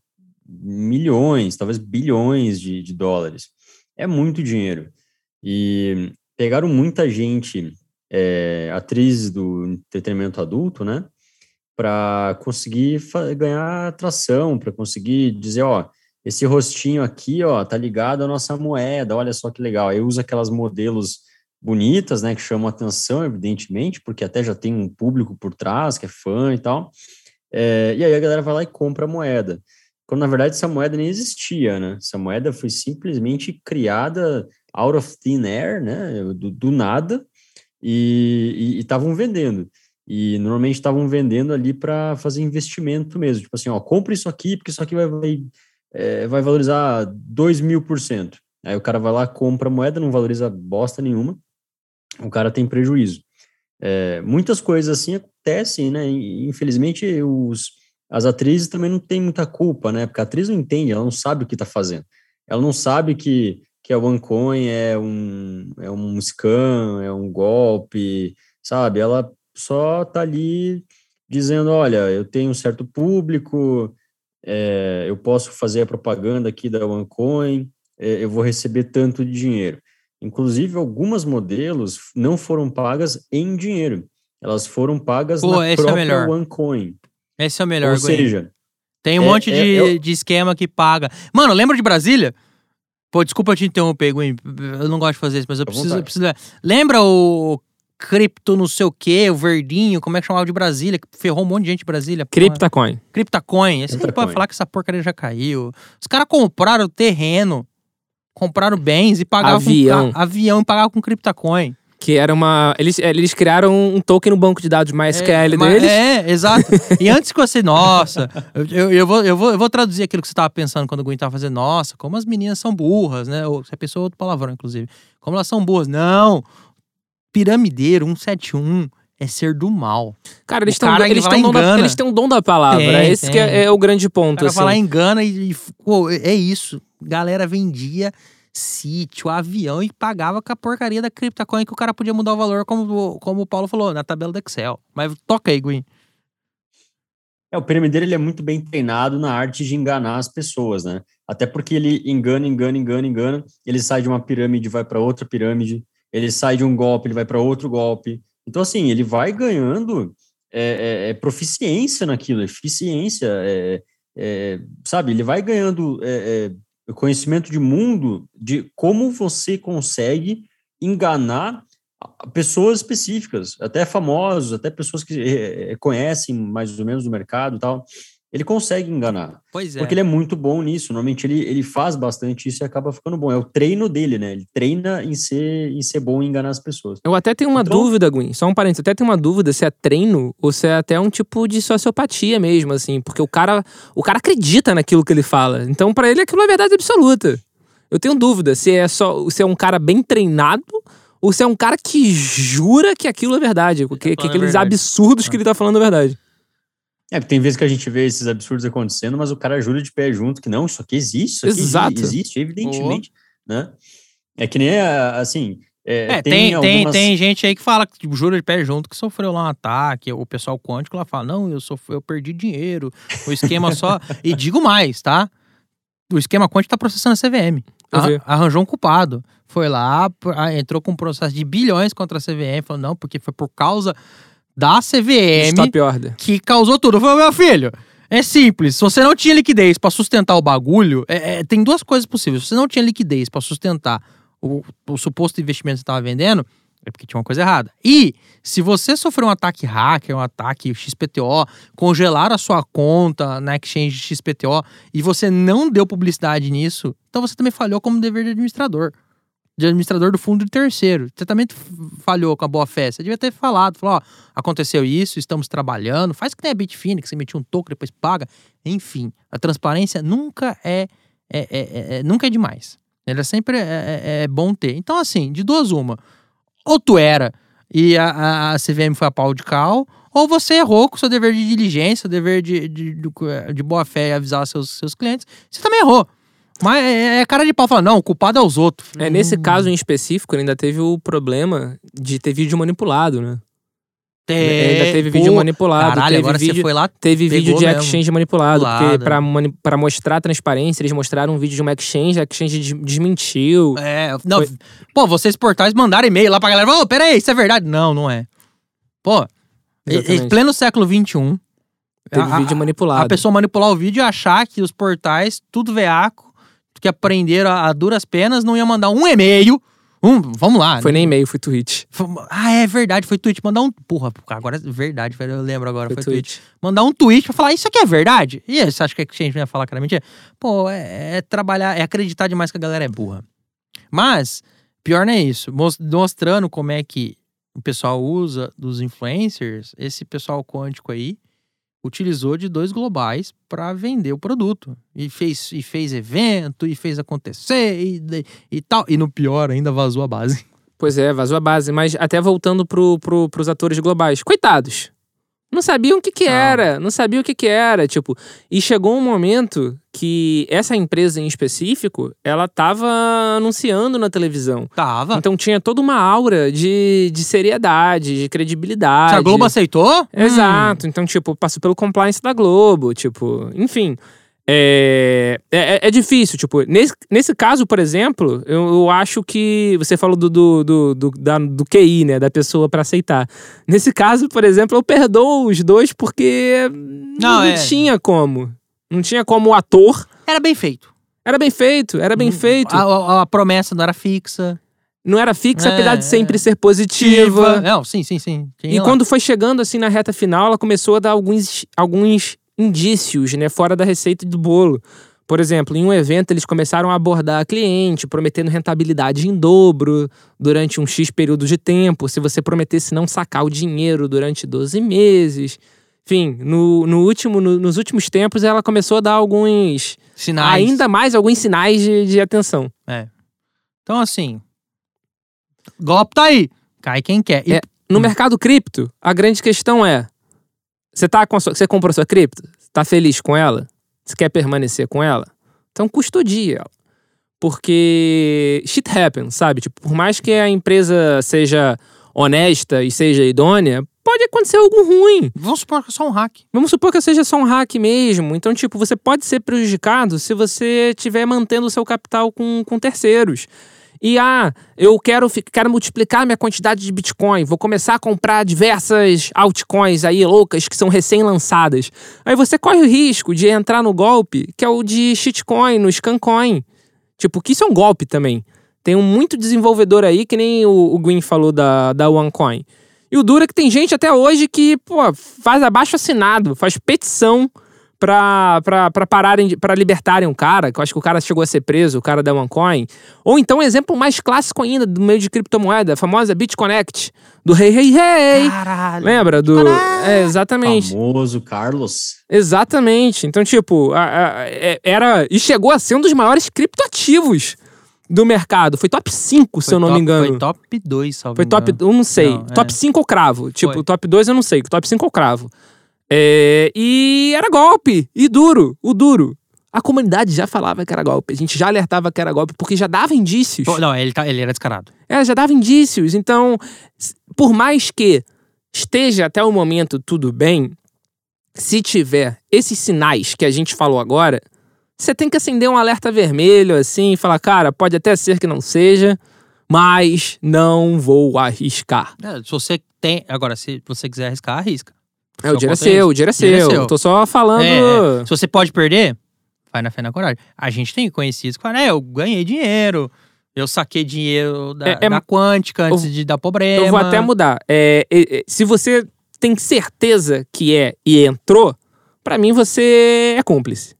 S4: milhões, talvez bilhões de, de dólares. É muito dinheiro. E pegaram muita gente, é, atrizes do entretenimento adulto, né? Para conseguir ganhar atração, para conseguir dizer, ó, esse rostinho aqui, ó, tá ligado à nossa moeda, olha só que legal. Aí usa aquelas modelos bonitas, né, que chamam atenção, evidentemente, porque até já tem um público por trás que é fã e tal. É, e aí a galera vai lá e compra a moeda. Quando na verdade essa moeda nem existia, né? Essa moeda foi simplesmente criada out of thin air, né? Do, do nada, e estavam vendendo. E normalmente estavam vendendo ali para fazer investimento mesmo. Tipo assim, ó, compra isso aqui, porque isso aqui vai, vai, é, vai valorizar 2 mil por cento. Aí o cara vai lá, compra moeda, não valoriza bosta nenhuma, o cara tem prejuízo. É, muitas coisas assim acontecem, né? Infelizmente, os, as atrizes também não têm muita culpa, né? Porque a atriz não entende, ela não sabe o que está fazendo. Ela não sabe que, que a OneCoin é um, é um scam, é um golpe, sabe? Ela só tá ali dizendo, olha, eu tenho um certo público, é, eu posso fazer a propaganda aqui da OneCoin, é, eu vou receber tanto de dinheiro. Inclusive, algumas modelos não foram pagas em dinheiro. Elas foram pagas
S2: Pô,
S4: na
S2: é
S4: própria
S2: melhor.
S4: OneCoin.
S2: Esse é o melhor,
S4: Ou seja,
S2: Tem um
S4: é-
S2: monte
S4: é-
S2: de,
S4: é o-
S2: de esquema que paga. Mano, lembra de Brasília? Pô, desculpa te interromper, Gwen. Eu não gosto de fazer isso, mas eu preciso, eu preciso. Lembra o cripto não sei o quê, o verdinho, como é que chamava de Brasília? Que ferrou um monte de gente de Brasília.
S3: Criptacoin.
S2: Criptacoin. Esse aí
S4: Criptacoin.
S2: pode falar que essa porcaria já caiu. Os caras compraram terreno, compraram bens e pagavam
S3: Avião.
S2: com avião e pagavam com Criptacoin.
S3: Que era uma. Eles, eles criaram um token no banco de dados MySQL
S2: mas-
S3: deles.
S2: É, exato. e antes que você, nossa, eu, eu, vou, eu, vou, eu vou traduzir aquilo que você tava pensando quando o Gwen tava fazendo, nossa, como as meninas são burras, né? Ou se a pessoa outro palavrão, inclusive. Como elas são burras. Não! Piramideiro 171 é ser do mal.
S3: Cara, eles
S2: O cara, ele
S3: eles têm um dom da- eles têm um dom da palavra.
S2: Tem,
S3: é esse que
S2: tem.
S3: é, é o grande
S2: O
S3: ponto.
S2: cara
S3: Assim.
S2: lá, engana e, e pô, é isso. Galera vendia sítio, avião e pagava com a porcaria da criptocoin que o cara podia mudar o valor, como, como o Paulo falou, na tabela do Excel. Mas toca aí, Gwen.
S4: É, o piramideiro ele é muito bem treinado na arte de enganar as pessoas, né? Até porque ele engana, engana, engana, engana. Ele sai de uma pirâmide, vai para outra pirâmide. Ele sai de um golpe, ele vai para outro golpe. Então, assim, ele vai ganhando é, é, é, proficiência naquilo, eficiência, é, é, sabe? Ele vai ganhando é, conhecimento de mundo de como você consegue enganar pessoas específicas, até famosos, até pessoas que conhecem mais ou menos do mercado e tal. Ele consegue enganar,
S2: Pois é.
S4: porque ele é muito bom nisso. Normalmente ele, ele faz bastante isso e acaba ficando bom. É o treino dele, né? Ele treina em ser, em ser bom em enganar as pessoas.
S3: Eu até tenho uma
S4: Então-
S3: dúvida, Gwen. Só um parênteses. Eu até tenho uma dúvida se é treino ou se é até um tipo de sociopatia mesmo, assim. Porque o cara, o cara acredita naquilo que ele fala. Então, pra ele, aquilo é verdade absoluta. Eu tenho dúvida se é só se é um cara bem treinado ou se é um cara que jura que aquilo é verdade. Que, que
S2: falando a
S3: aqueles
S2: verdade.
S3: absurdos que ele tá falando é verdade.
S4: É, porque tem vezes que a gente vê esses absurdos acontecendo, mas o cara jura de pé junto que não, isso aqui existe, isso aqui
S3: Exato.
S4: existe, evidentemente, né? É que nem, assim, é,
S2: É, tem, tem, tem,
S4: algumas-
S2: gente aí que fala, que tipo, jura de pé junto, que sofreu lá um ataque. O pessoal quântico lá fala: não, eu, sofri, eu perdi dinheiro. O esquema só. e digo mais, tá? O esquema quântico tá processando a CVM. Arranjou um culpado. Foi lá, entrou com um processo de bilhões contra a CVM. Falou: não, porque foi por causa da CVM
S3: Stop order.
S2: que causou tudo. Falei, meu filho, é simples. Se você não tinha liquidez pra sustentar o bagulho, é- é, tem duas coisas possíveis. Se você não tinha liquidez pra sustentar o, o suposto investimento que você tava vendendo, É porque tinha uma coisa errada. E se você sofreu um ataque hacker, um ataque XPTO, congelaram a sua conta na exchange XPTO e você não deu publicidade nisso, então você também falhou como dever de administrador. De administrador do fundo de terceiro. F- falhou com a boa fé. Você devia ter falado, falou, ó, aconteceu isso, estamos trabalhando, faz que nem a Bitfinex, você emitiu um token, depois paga. Enfim, a transparência nunca é, é, é- é- é- nunca é demais. Ela sempre é, é- é bom ter. Então, assim, de duas uma. Ou tu era e a, a- CVM foi a pau de cal, ou você errou com seu dever de diligência, o dever de, de, de, de boa fé e avisar seus, seus clientes. Você também errou. Mas é, é cara de pau falar, não, o culpado é os outros.
S3: É, nesse caso em específico, ainda teve o problema de ter vídeo manipulado, né?
S2: tem-
S3: ainda teve
S2: pô,
S3: vídeo manipulado.
S2: Caralho,
S3: teve
S2: agora
S3: vídeo,
S2: você foi lá.
S3: Teve vídeo de
S2: mesmo.
S3: exchange manipulado, porque pra, mani- pra mostrar transparência, eles mostraram um vídeo de uma exchange, a exchange des- desmentiu.
S2: É, não,
S3: Foi-
S2: pô, vocês portais mandaram e-mail lá pra galera. Ô, peraí, isso é verdade? Não, não é. Pô, em- pleno século XXI,
S3: Teve
S2: a-
S3: vídeo manipulado.
S2: a pessoa manipular o vídeo e achar que os portais, tudo veaco, que aprenderam a, a duras penas, não ia mandar um e-mail. Um, vamos lá.
S3: Foi
S2: né?
S3: nem e-mail, foi tweet.
S2: Ah, é verdade, foi tweet. Mandar um. Porra, agora é verdade, velho, eu lembro agora.
S3: Foi,
S2: Foi, tweet.
S3: tweet.
S2: Mandar um tweet pra falar, isso aqui é verdade? E você acha que a Exchange ia falar que era mentira? Pô, é, é trabalhar, é acreditar demais que a galera é burra. Mas, pior não é isso. Mos- Mostrando como é que o pessoal usa dos influencers, esse pessoal quântico aí utilizou de dois globais pra vender o produto. E fez, e fez evento, e fez acontecer, e, e tal. E no pior, ainda vazou a base.
S3: Pois é, vazou a base. Mas até voltando pro, pro, pros atores globais. Coitados. Não sabiam o que que
S2: Não.
S3: era. Não sabiam o que que era. Tipo, e chegou um momento que essa empresa em específico, ela tava anunciando na televisão.
S2: Tava.
S3: Então tinha toda uma aura de, de seriedade, de credibilidade.
S2: Se a Globo aceitou? Hum.
S3: Exato. Então, tipo, passou pelo compliance da Globo, tipo, enfim. É, é, é difícil, tipo, nesse, nesse caso, por exemplo, eu, eu acho que você falou do, do, do, do, da- do QI, né, da pessoa pra aceitar. Nesse caso, por exemplo, eu perdoo os dois porque não,
S2: Não, é.
S3: tinha como. Não tinha como o ator.
S2: Era bem feito.
S3: Era bem feito, era bem
S2: Hum,
S3: feito.
S2: A, a- a promessa não era fixa.
S3: Não era fixa,
S2: É,
S3: apesar de sempre
S2: é.
S3: ser positiva.
S2: Não, sim, sim, sim. Tinha
S3: E
S2: lá.
S3: quando foi chegando assim na reta final, ela começou a dar alguns, alguns indícios, né, fora da receita do bolo. Por exemplo, em um evento eles começaram a abordar a cliente, prometendo rentabilidade em dobro durante um X período de tempo, se você prometesse não sacar o dinheiro durante 12 meses. Enfim, no, no último, no- nos últimos tempos ela começou a dar alguns,
S2: Sinais.
S3: ainda mais alguns sinais de, de atenção.
S2: Então, assim. Golpe tá aí. Cai quem quer. E
S3: É. No mercado cripto, a grande questão é: você tá com sua- você comprou sua cripto? Tá feliz com ela? Você quer permanecer com ela? Então custodie ela. Porque shit happens, sabe? Tipo, por mais que a empresa seja honesta e seja idônea, pode acontecer algo ruim.
S2: Vamos supor que é só um hack.
S3: Vamos supor que seja só um hack mesmo. Então, tipo, você pode ser prejudicado se você estiver mantendo o seu capital com, com terceiros. E ah, eu quero, quero multiplicar minha quantidade de Bitcoin, vou começar a comprar diversas altcoins aí loucas que são recém-lançadas. Aí você corre o risco de entrar no golpe, que é o de shitcoin, no scancoin. Tipo, que isso é um golpe também. Tem um muito desenvolvedor aí, que nem o, o falou da, da OneCoin. E o duro é que tem gente até hoje que, pô, faz abaixo assinado, faz petição pra, pra, pra pararem, de- pra libertarem um cara, que eu acho que o cara chegou a ser preso, o cara da OneCoin. Ou então, um exemplo mais clássico ainda do meio de criptomoeda, a famosa BitConnect, do Rei Rei Rei.
S2: Caralho.
S3: Lembra do. É, exatamente.
S4: Famoso Carlos.
S3: Exatamente. Então, tipo, a- a- é- era. E chegou a ser um dos maiores criptoativos do mercado. Foi top 5, se
S2: Foi
S3: eu não
S2: top-
S3: me engano.
S2: Foi top 2, salvo
S3: Foi top, eu não sei.
S2: Não, é.
S3: top 5 eu cravo. Tipo,
S2: Foi.
S3: top 2 eu não sei. Top 5 eu cravo. É, e era golpe. E duro. O duro. A comunidade já falava que era golpe. A gente já alertava que era golpe, porque já dava indícios.
S2: Pô, Não, ele, tá, ele era descarado.
S3: É, já dava indícios. Então, por mais que esteja até o momento tudo bem, se tiver esses sinais que a gente falou agora, você tem que acender um alerta vermelho assim e falar, cara, pode até ser que não seja, mas não vou arriscar.
S2: É, se você tem. Agora, se você quiser arriscar, arrisca.
S3: É, o dinheiro é seu, o dinheiro é
S2: Dinheiro é
S3: seu.
S2: seu.
S3: Eu tô só falando.
S2: É. Se você pode perder, vai na fé na coragem. A gente tem conhecidos que falam, é, eu ganhei dinheiro, Eu saquei dinheiro da,
S3: É- é-
S2: da Quântica antes
S3: eu-
S2: de dar problema.
S3: Eu vou até mudar. É, é, se você tem certeza que é e entrou, pra mim você é cúmplice.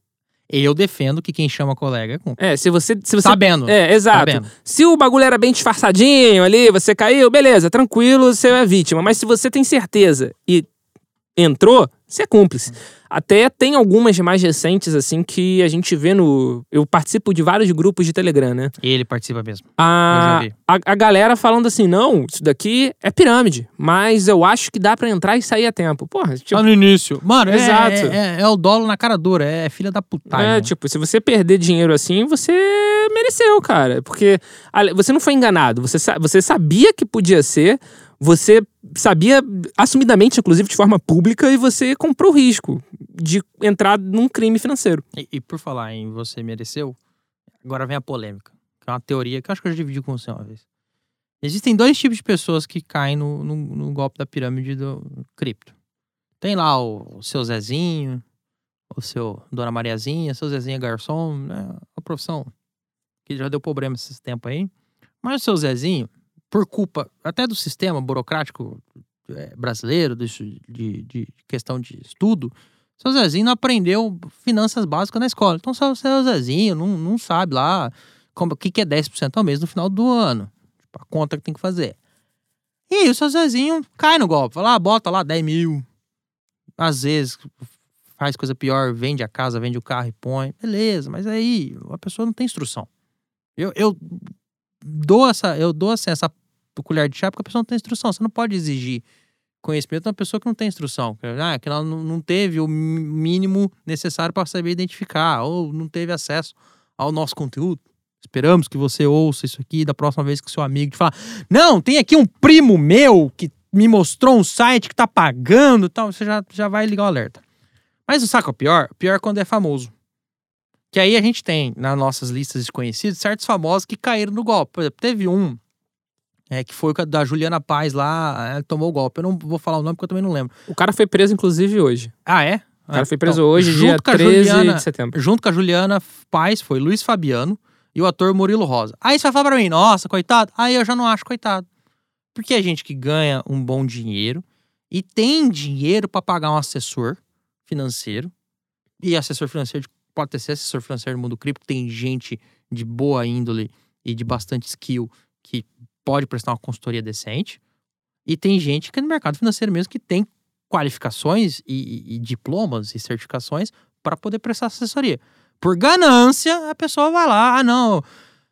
S2: Eu defendo que quem chama colega é cúmplice.
S3: É, se você. Se você
S2: Sabendo.
S3: É, exato.
S2: Sabendo.
S3: Se o bagulho era bem disfarçadinho ali, você caiu, beleza, tranquilo, você é vítima. Mas se você tem certeza e entrou, você é cúmplice. Até tem algumas mais recentes, assim, que a gente vê no. Eu participo de vários grupos de Telegram, né?
S2: Ele participa mesmo.
S3: A, a, a galera falando assim: não, isso daqui é pirâmide, mas eu acho que dá pra entrar e sair a tempo. Porra, tipo.
S2: Lá no início. Mano, é-
S3: Exato.
S2: É, é, é o dolo na cara dura. É filha da putagem.
S3: É, tipo, se você perder dinheiro assim, você mereceu, cara. Porque você não foi enganado. Você, sa- você sabia que podia ser, você sabia assumidamente, inclusive de forma pública, e você comprou o risco de entrar num crime financeiro.
S2: E, e por falar em você mereceu, agora vem a polêmica. Que é uma teoria que eu acho que eu já dividi com você uma vez. Existem dois tipos de pessoas que caem no, no, no golpe da pirâmide do cripto. Tem lá o, o seu Zezinho, o seu Dona Mariazinha, seu Zezinho é garçom, né? A profissão que já deu problema esses tempos aí. Mas o seu Zezinho, por culpa até do sistema burocrático eh, brasileiro, disso, de, de questão de estudo, seu Zezinho não aprendeu finanças básicas na escola. Então, seu, seu Zezinho não, não sabe lá como, o que, que é 10% ao mês no final do ano. Tipo, a conta que tem que fazer. E aí, o seu Zezinho cai no golpe. Fala, ah, bota lá 10 mil. Às vezes faz coisa pior, vende a casa, vende o carro e põe. Beleza, mas aí a pessoa não tem instrução. Eu, eu dou essa, eu dou assim, essa colher de chá porque a pessoa não tem instrução. Você não pode exigir conhecimento de uma pessoa que não tem instrução. Ah, que ela não teve o mínimo necessário para saber identificar, ou não teve acesso ao nosso conteúdo. Esperamos que você ouça isso aqui da próxima vez que seu amigo te falar: Não, tem aqui um primo meu que me mostrou um site que tá pagando tal. Você já, já vai ligar o alerta. Mas o saco é pior? Pior é quando é famoso. Que aí a gente tem nas nossas listas de conhecidos certos famosos que caíram no golpe. Por exemplo, teve um é, que foi o da Juliana Paz lá, ela tomou o golpe. Eu não vou falar o nome porque eu também não lembro.
S3: O cara foi preso, inclusive, hoje.
S2: Ah, é?
S3: O cara foi preso hoje, dia 13 de setembro.
S2: Junto com a Juliana Paz foi Luiz Fabiano e o ator Murilo Rosa. Aí você vai falar pra mim, nossa, coitado. Aí eu já não acho coitado. Porque é gente que ganha um bom dinheiro e tem dinheiro pra pagar um assessor financeiro. E assessor financeiro pode ter sido assessor financeiro no mundo cripto. Tem gente de boa índole e de bastante skill que pode prestar uma consultoria decente. E tem gente que no mercado financeiro mesmo que tem qualificações e, e- e diplomas e certificações para poder prestar assessoria. Por ganância, a pessoa vai lá, ah, não.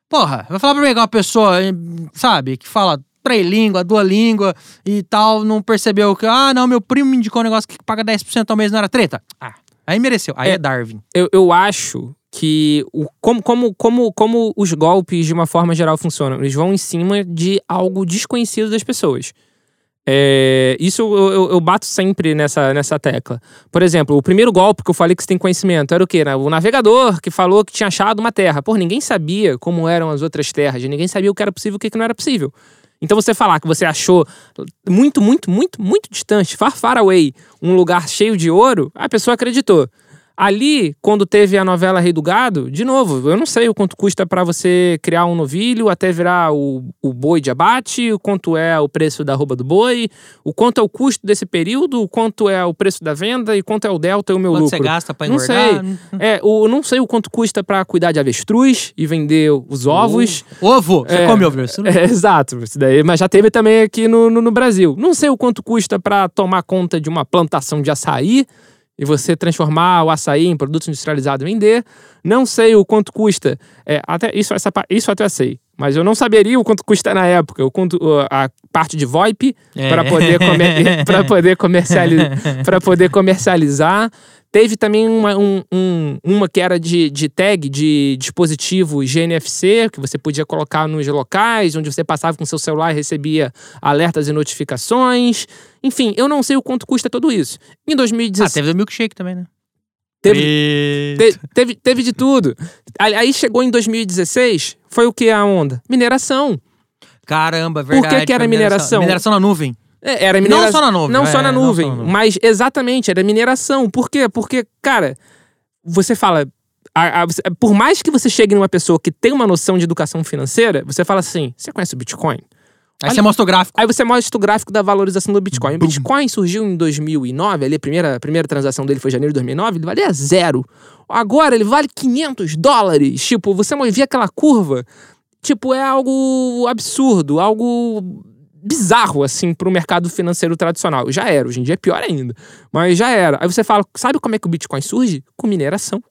S2: Porra, vai falar pra mim que uma pessoa, eh, sabe, que fala três línguas, duas línguas e tal, não percebeu que, ah, não, meu primo me indicou um negócio que paga 10% ao mês, não era treta? Ah, aí mereceu. Aí é,
S3: É.
S2: Darwin.
S3: Eu, eu acho que o, como, como, como, como os golpes, de uma forma geral, funcionam. Eles vão em cima de algo desconhecido das pessoas. É, isso eu, eu- eu bato sempre nessa, nessa tecla. Por exemplo, o primeiro golpe que eu falei que você tem conhecimento era o quê? O navegador que falou que tinha achado uma terra. Pô, ninguém sabia como eram as outras terras, ninguém sabia o que era possível e o que não era possível. Então você falar que você achou muito, muito, muito, muito distante, far, far away, um lugar cheio de ouro, a pessoa acreditou. Ali, quando teve a novela Rei do Gado, de novo, eu não sei o quanto custa pra você criar um novilho até virar o, o boi de abate, o quanto é o preço da roupa do boi, o quanto é o custo desse período, o quanto é o preço da venda e quanto é o delta e o meu
S2: Quanto
S3: lucro.
S2: você gasta pra
S3: Não
S2: engordar?
S3: É, o, eu não sei o quanto custa pra cuidar de avestruz e vender os ovos.
S2: Ovo! Você
S3: É.
S2: come ovo, isso não-
S3: É, exato, isso daí, mas já teve também aqui no, no, no Brasil. Não sei o quanto custa para tomar conta de uma plantação de açaí e você transformar o açaí em produto industrializado e vender. Não sei o quanto custa. É, até isso, essa, isso até sei. Mas eu não saberia o quanto custa na época, o quanto, a parte de VoIP
S2: É.
S3: para poder, comer, poder, comerciali pra poder comercializar. Teve também uma, um- um- uma que era de, de tag de dispositivo GNFC, que você podia colocar nos locais, onde você passava com seu celular e recebia alertas e notificações. Enfim, eu não sei o quanto custa tudo isso. Em
S2: Ah,
S3: 2016.
S2: teve o milkshake também, né?
S3: teve, te- teve, teve de tudo. Aí chegou em 2016, foi o que a onda? Mineração.
S2: Caramba,
S3: Por que
S2: verdade.
S3: que era mineração?
S2: Mineração na nuvem.
S3: É, Era mineração.
S2: Não só na nuvem.
S3: Não
S2: é,
S3: só na
S2: não
S3: nuvem,
S2: só na nuvem.
S3: mas exatamente, era mineração. Por quê? Porque, cara, você fala, a- a- por mais que você chegue numa pessoa que tem uma noção de educação financeira, você fala assim: você conhece o Bitcoin?
S2: Aí
S3: Olha-
S2: você mostra o gráfico.
S3: Aí você mostra o gráfico da valorização do Bitcoin. O Bitcoin surgiu em 2009, ali a primeira, a primeira transação dele foi em janeiro de 2009, ele valia zero. Agora ele vale 500 dólares. Tipo, você via aquela curva, tipo, é algo absurdo, algo bizarro, assim, pro mercado financeiro tradicional. Já era, hoje em dia é pior ainda. Mas já era. Aí você fala, sabe como é que o Bitcoin surge? Com mineração.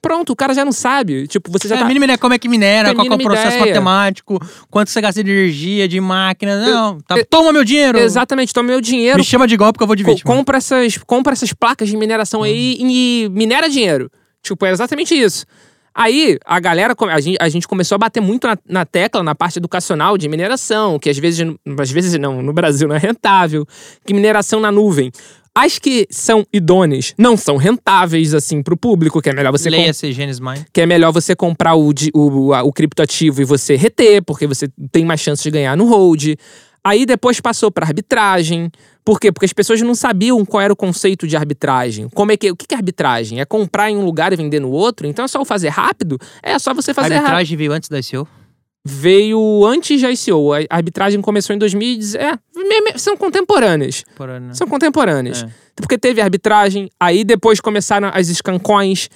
S3: Pronto, o cara já não sabe. Tipo, você já
S2: É,
S3: tá...
S2: a mínima ideia como é que minera, qual é o processo
S3: ideia.
S2: matemático, quanto você gasta de energia, de máquina. Não, tá, toma meu dinheiro.
S3: Exatamente, toma meu dinheiro,
S2: Me chama de golpe que eu vou de
S3: Co-
S2: vítima.
S3: compra essas, compra essas placas de mineração aí e minera dinheiro. Tipo, é exatamente isso. Aí, a galera, a gente, a gente começou a bater muito na, na tecla, na parte educacional de mineração, que às vezes, às vezes não, no Brasil não é rentável, que mineração na nuvem. As que são idôneas não são rentáveis, assim, pro público, que é melhor você... com-
S2: Leia-se Gênesis Mine.
S3: que é melhor você comprar o, o, o criptoativo e você reter, porque você tem mais chance de ganhar no hold. Aí depois passou para arbitragem. Por quê? Porque as pessoas não sabiam qual era o conceito de arbitragem. Como é que, o que é arbitragem? É comprar em um lugar e vender no outro? Então é só fazer rápido? É só você
S2: A
S3: fazer rápido.
S2: arbitragem veio antes da ICO.
S3: Veio antes da ICO. A arbitragem começou em 2010. É, são contemporâneas.
S2: Por?
S3: São contemporâneas.
S2: É.
S3: Porque teve arbitragem, aí depois começaram as scancoins,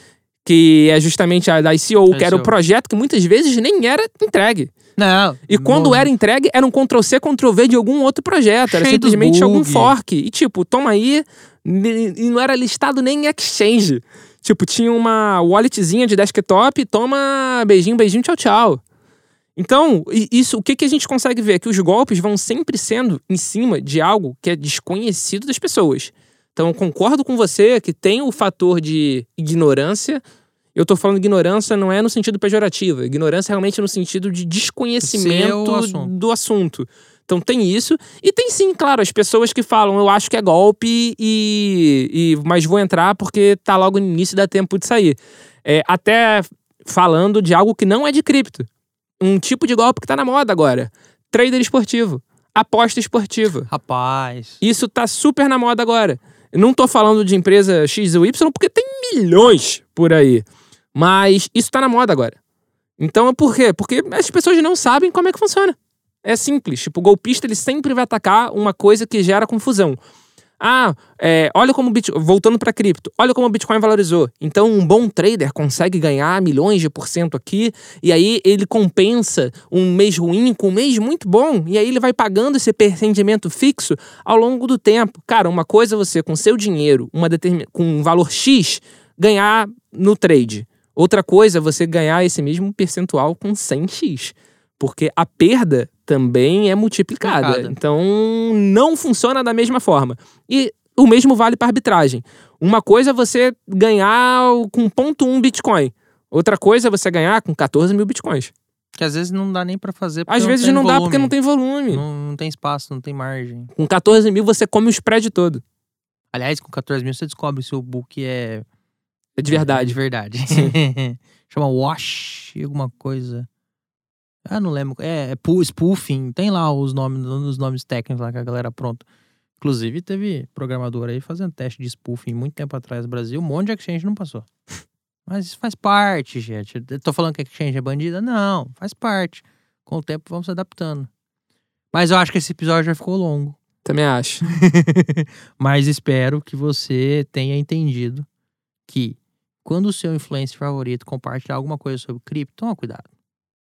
S3: que é justamente a da ICO, que era o
S2: ICO.
S3: projeto que muitas vezes nem era entregue.
S2: Não.
S3: E quando
S2: no-
S3: era entregue, era um Ctrl-C, Ctrl-V de algum outro projeto. Era
S2: Cheio
S3: simplesmente algum fork. E tipo, toma aí, e não era listado nem em exchange. Tipo, tinha uma walletzinha de desktop, toma beijinho, beijinho, tchau, tchau. Então, isso, o que, que a gente consegue ver? Que os golpes vão sempre sendo em cima de algo que é desconhecido das pessoas. Então, eu concordo com você que tem o fator de ignorância. Eu tô falando ignorância não é no sentido pejorativo. Ignorância realmente no sentido de desconhecimento
S2: assunto.
S3: do assunto. Então tem isso. E tem sim, claro, as pessoas que falam, eu acho que é golpe, e, e mas vou entrar porque tá logo no início e dá tempo de sair. É, até falando de algo que não é de cripto. Um tipo de golpe que tá na moda agora. Trader esportivo. Aposta esportiva.
S2: Rapaz.
S3: Isso tá super na moda agora. Eu não tô falando de empresa X ou Y porque tem milhões por aí. Mas isso tá na moda agora. Então, por quê? Porque as pessoas não sabem como é que funciona. É simples. Tipo, o golpista ele sempre vai atacar uma coisa que gera confusão. Ah, é, olha como Bitcoin. Voltando para cripto, olha como o Bitcoin valorizou. Então, um bom trader consegue ganhar milhões de por cento aqui, e aí ele compensa um mês ruim com um mês muito bom, e aí ele vai pagando esse rendimento fixo ao longo do tempo. Cara, uma coisa é você, com seu dinheiro, uma determin... com um valor X, ganhar no trade. Outra coisa é você ganhar esse mesmo percentual com 100x. Porque a perda também é multiplicada. Então, não funciona da mesma forma. E o mesmo vale para arbitragem. Uma coisa é você ganhar com 0.1 Bitcoin. Outra coisa é você ganhar com 14 mil Bitcoins.
S2: Que às vezes não dá nem pra fazer.
S3: Às
S2: não
S3: vezes não dá porque não tem volume.
S2: Não, não tem espaço, não tem margem.
S3: Com 14 mil você come o spread todo.
S2: Aliás, com 14 mil você descobre se o book é.
S3: É de
S2: De
S3: verdade.
S2: verdade. Chama wash, alguma coisa. Ah, não lembro. É, é spoofing. Tem lá os nomes, os nomes técnicos lá que a galera pronta. Inclusive, teve programador aí fazendo teste de spoofing muito tempo atrás no Brasil. Um monte de exchange não passou. Mas isso faz parte, gente. Eu tô falando que exchange é bandida? Não, faz parte. Com o tempo vamos se adaptando. Mas eu acho que esse episódio já ficou longo.
S3: Também acho.
S2: Mas espero que você tenha entendido que quando o seu influencer favorito compartilhar alguma coisa sobre cripto, toma cuidado,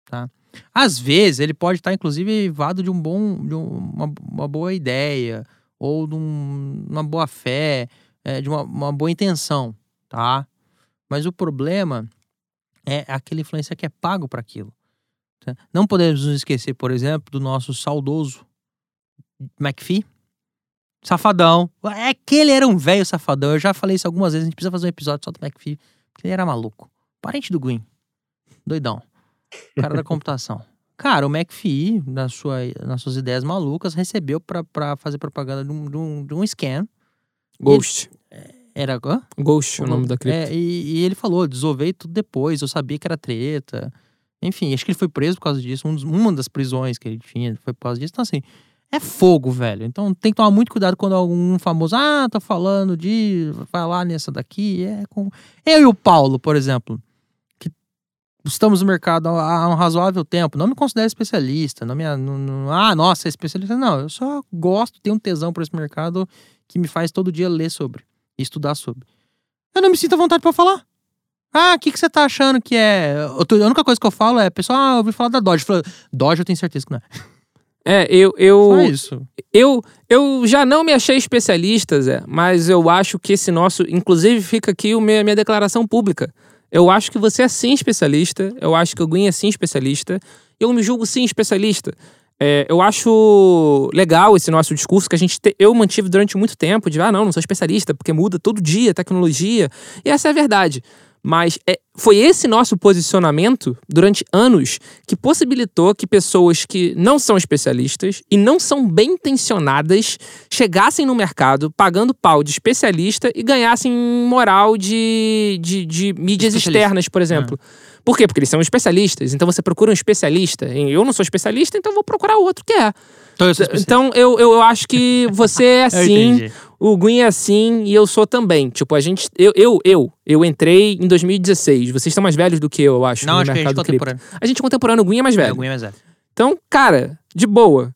S2: tá? Às vezes ele pode estar inclusive vado de um bom, de um- uma, uma boa ideia ou de um- uma boa fé, é, de uma, uma boa intenção, tá? Mas o problema é aquele influencer que é pago para aquilo. tá? Não podemos nos esquecer, por exemplo, do nosso saudoso McPhee, Safadão. É que ele era um velho safadão. Eu já falei isso algumas vezes. A gente precisa fazer um episódio só do McPhee. Porque ele era maluco. Parente do Green. Doidão. Cara da computação. Cara, o McPhee, na sua, nas suas ideias malucas, recebeu pra, pra fazer propaganda de um, de um, de um scam.
S3: Ghost.
S2: Era. Hã?
S3: Ghost é o nome da cripto.
S2: É, e, e ele falou: desovei tudo depois. Eu sabia que era treta. Enfim, acho que ele foi preso por causa disso. Um dos- uma das prisões que ele tinha foi por causa disso. Então, assim, é fogo, velho. Então tem que tomar muito cuidado quando algum famoso, ah, tá falando de. Vai lá nessa daqui. É com... Eu e o Paulo, por exemplo, que estamos no mercado há um razoável tempo. Não me considero especialista. Não me, não, não- ah, nossa, é especialista. Não, eu só gosto, tenho um tesão por esse mercado que me faz todo dia ler sobre estudar sobre. Eu não me sinto à vontade pra falar. Ah, o que, que você tá achando que é? A única coisa que eu falo é, pessoal, ah, eu ouvi falar da Dodge. Eu falo, Dodge eu tenho certeza que não é.
S3: É, eu,
S2: Só
S3: eu,
S2: isso.
S3: eu, eu já não me achei especialista, Zé, mas eu acho que esse nosso. Inclusive, fica aqui a minha, minha declaração pública. Eu acho que você é sim especialista, eu acho que o Gwen é sim especialista, eu me julgo sim especialista. É, eu acho legal esse nosso discurso que a gente te- eu mantive durante muito tempo de ah não, não sou especialista porque muda todo dia tecnologia e essa é a verdade. Mas é, foi esse nosso posicionamento durante anos que possibilitou que pessoas que não são especialistas e não são bem intencionadas chegassem no mercado pagando pau de especialista e ganhassem moral de, de, de mídias externas, por exemplo. Por quê? Porque eles são especialistas. Então você procura um especialista. Eu não sou especialista, então vou procurar outro que é.
S2: Então eu especialista.
S3: Então eu, eu, eu acho que você é
S2: Eu
S3: assim. O Gwen é assim e eu sou também. Tipo, a gente. Eu, eu, eu, eu entrei em 2016. Vocês estão mais velhos do que eu, eu acho.
S2: Não,
S3: no
S2: acho que a gente é
S3: mercado cripto.
S2: contemporâneo.
S3: A gente é contemporâneo, o Gwen é mais
S2: É,
S3: velho.
S2: o Gwen é mais velho.
S3: Então, cara, de boa.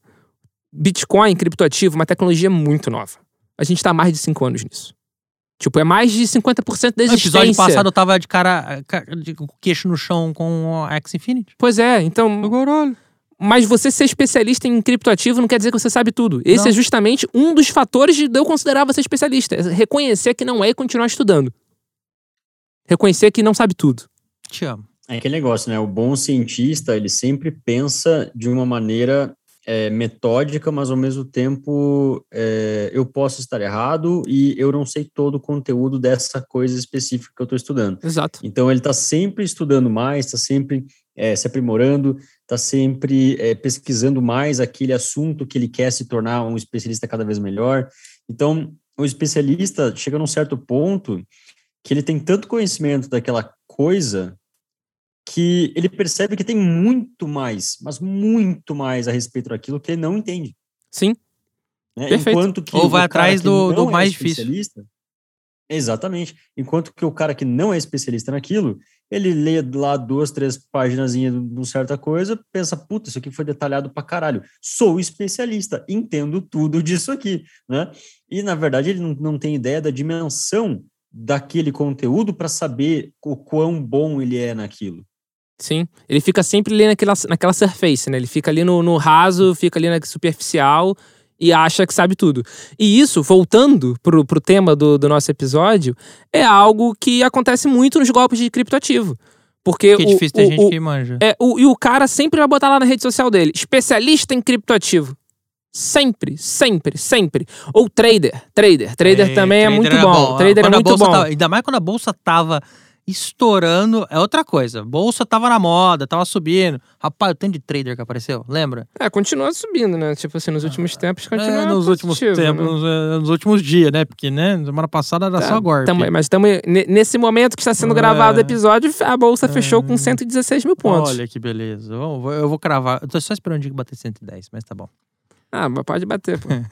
S3: Bitcoin, criptoativo, uma tecnologia muito nova. A gente tá há mais de 5 anos nisso. Tipo, é mais de 50% da
S2: No
S3: existência.
S2: episódio passado eu tava de cara, ca- de com o queixo no chão com a X Infinity.
S3: Pois é, então.
S2: Caralho.
S3: Mas você ser especialista em criptoativo não quer dizer que você sabe tudo. Esse
S2: Não.
S3: é justamente um dos fatores de eu considerar você especialista. É reconhecer que não é e continuar estudando. Reconhecer que não sabe tudo.
S2: Te amo.
S4: É aquele negócio, né? O bom cientista, ele sempre pensa de uma maneira é, metódica, mas ao mesmo tempo é, eu posso estar errado e eu não sei todo o conteúdo dessa coisa específica que eu estou estudando.
S3: Exato.
S4: Então ele está sempre estudando mais, está sempre é, se aprimorando, está sempre é, pesquisando mais aquele assunto que ele quer se tornar um especialista cada vez melhor. Então o especialista chega num certo ponto que ele tem tanto conhecimento daquela coisa que ele percebe que tem muito mais, mas muito mais a respeito daquilo que ele não entende.
S3: Sim.
S4: né?
S3: Perfeito.
S4: Enquanto que
S2: Ou vai atrás do- do
S4: é
S2: mais difícil.
S4: especialista- Exatamente. Enquanto que o cara que não é especialista naquilo, ele lê lá duas, três páginas de uma certa coisa, pensa, puta, isso aqui foi detalhado pra caralho. Sou especialista, entendo tudo disso aqui, né? E, na verdade, ele não, não tem ideia da dimensão daquele conteúdo para saber o quão bom ele é naquilo.
S3: Sim. Ele fica sempre ali naquela, naquela surface, né? Ele fica ali no, no raso, fica ali na superficial e acha que sabe tudo. E isso, voltando pro, pro tema do, do nosso episódio, é algo que acontece muito nos golpes de criptoativo. Porque
S2: Que é
S3: o,
S2: difícil ter
S3: o-
S2: gente
S3: o-
S2: que manja.
S3: É, o, e o cara sempre vai botar lá na rede social dele, especialista em criptoativo. Sempre, sempre, sempre. Ou trader, trader. Trader
S2: É,
S3: também é
S2: trader
S3: muito
S2: era
S3: bom. Trader é
S2: Quando a
S3: muito bom.
S2: tava- ainda mais quando a bolsa tava estourando, é outra coisa. Bolsa tava na moda, tava subindo. Rapaz, o tanto de trader que apareceu, lembra?
S3: É, continua subindo, né? Tipo assim, nos últimos tempos continua
S2: É, nos últimos
S3: positivo, né?
S2: tempos, nos, é, nos últimos dias, né? Porque, né, semana passada era só golpe.
S3: Tamo- mas estamos nesse momento que está sendo
S2: É.
S3: gravado o episódio, a bolsa fechou com 116 mil pontos.
S2: Olha que beleza. Eu vou, eu vou cravar. Eu tô só esperando o dia que bater 110, mas tá bom.
S3: Ah, mas pode bater, pô. É,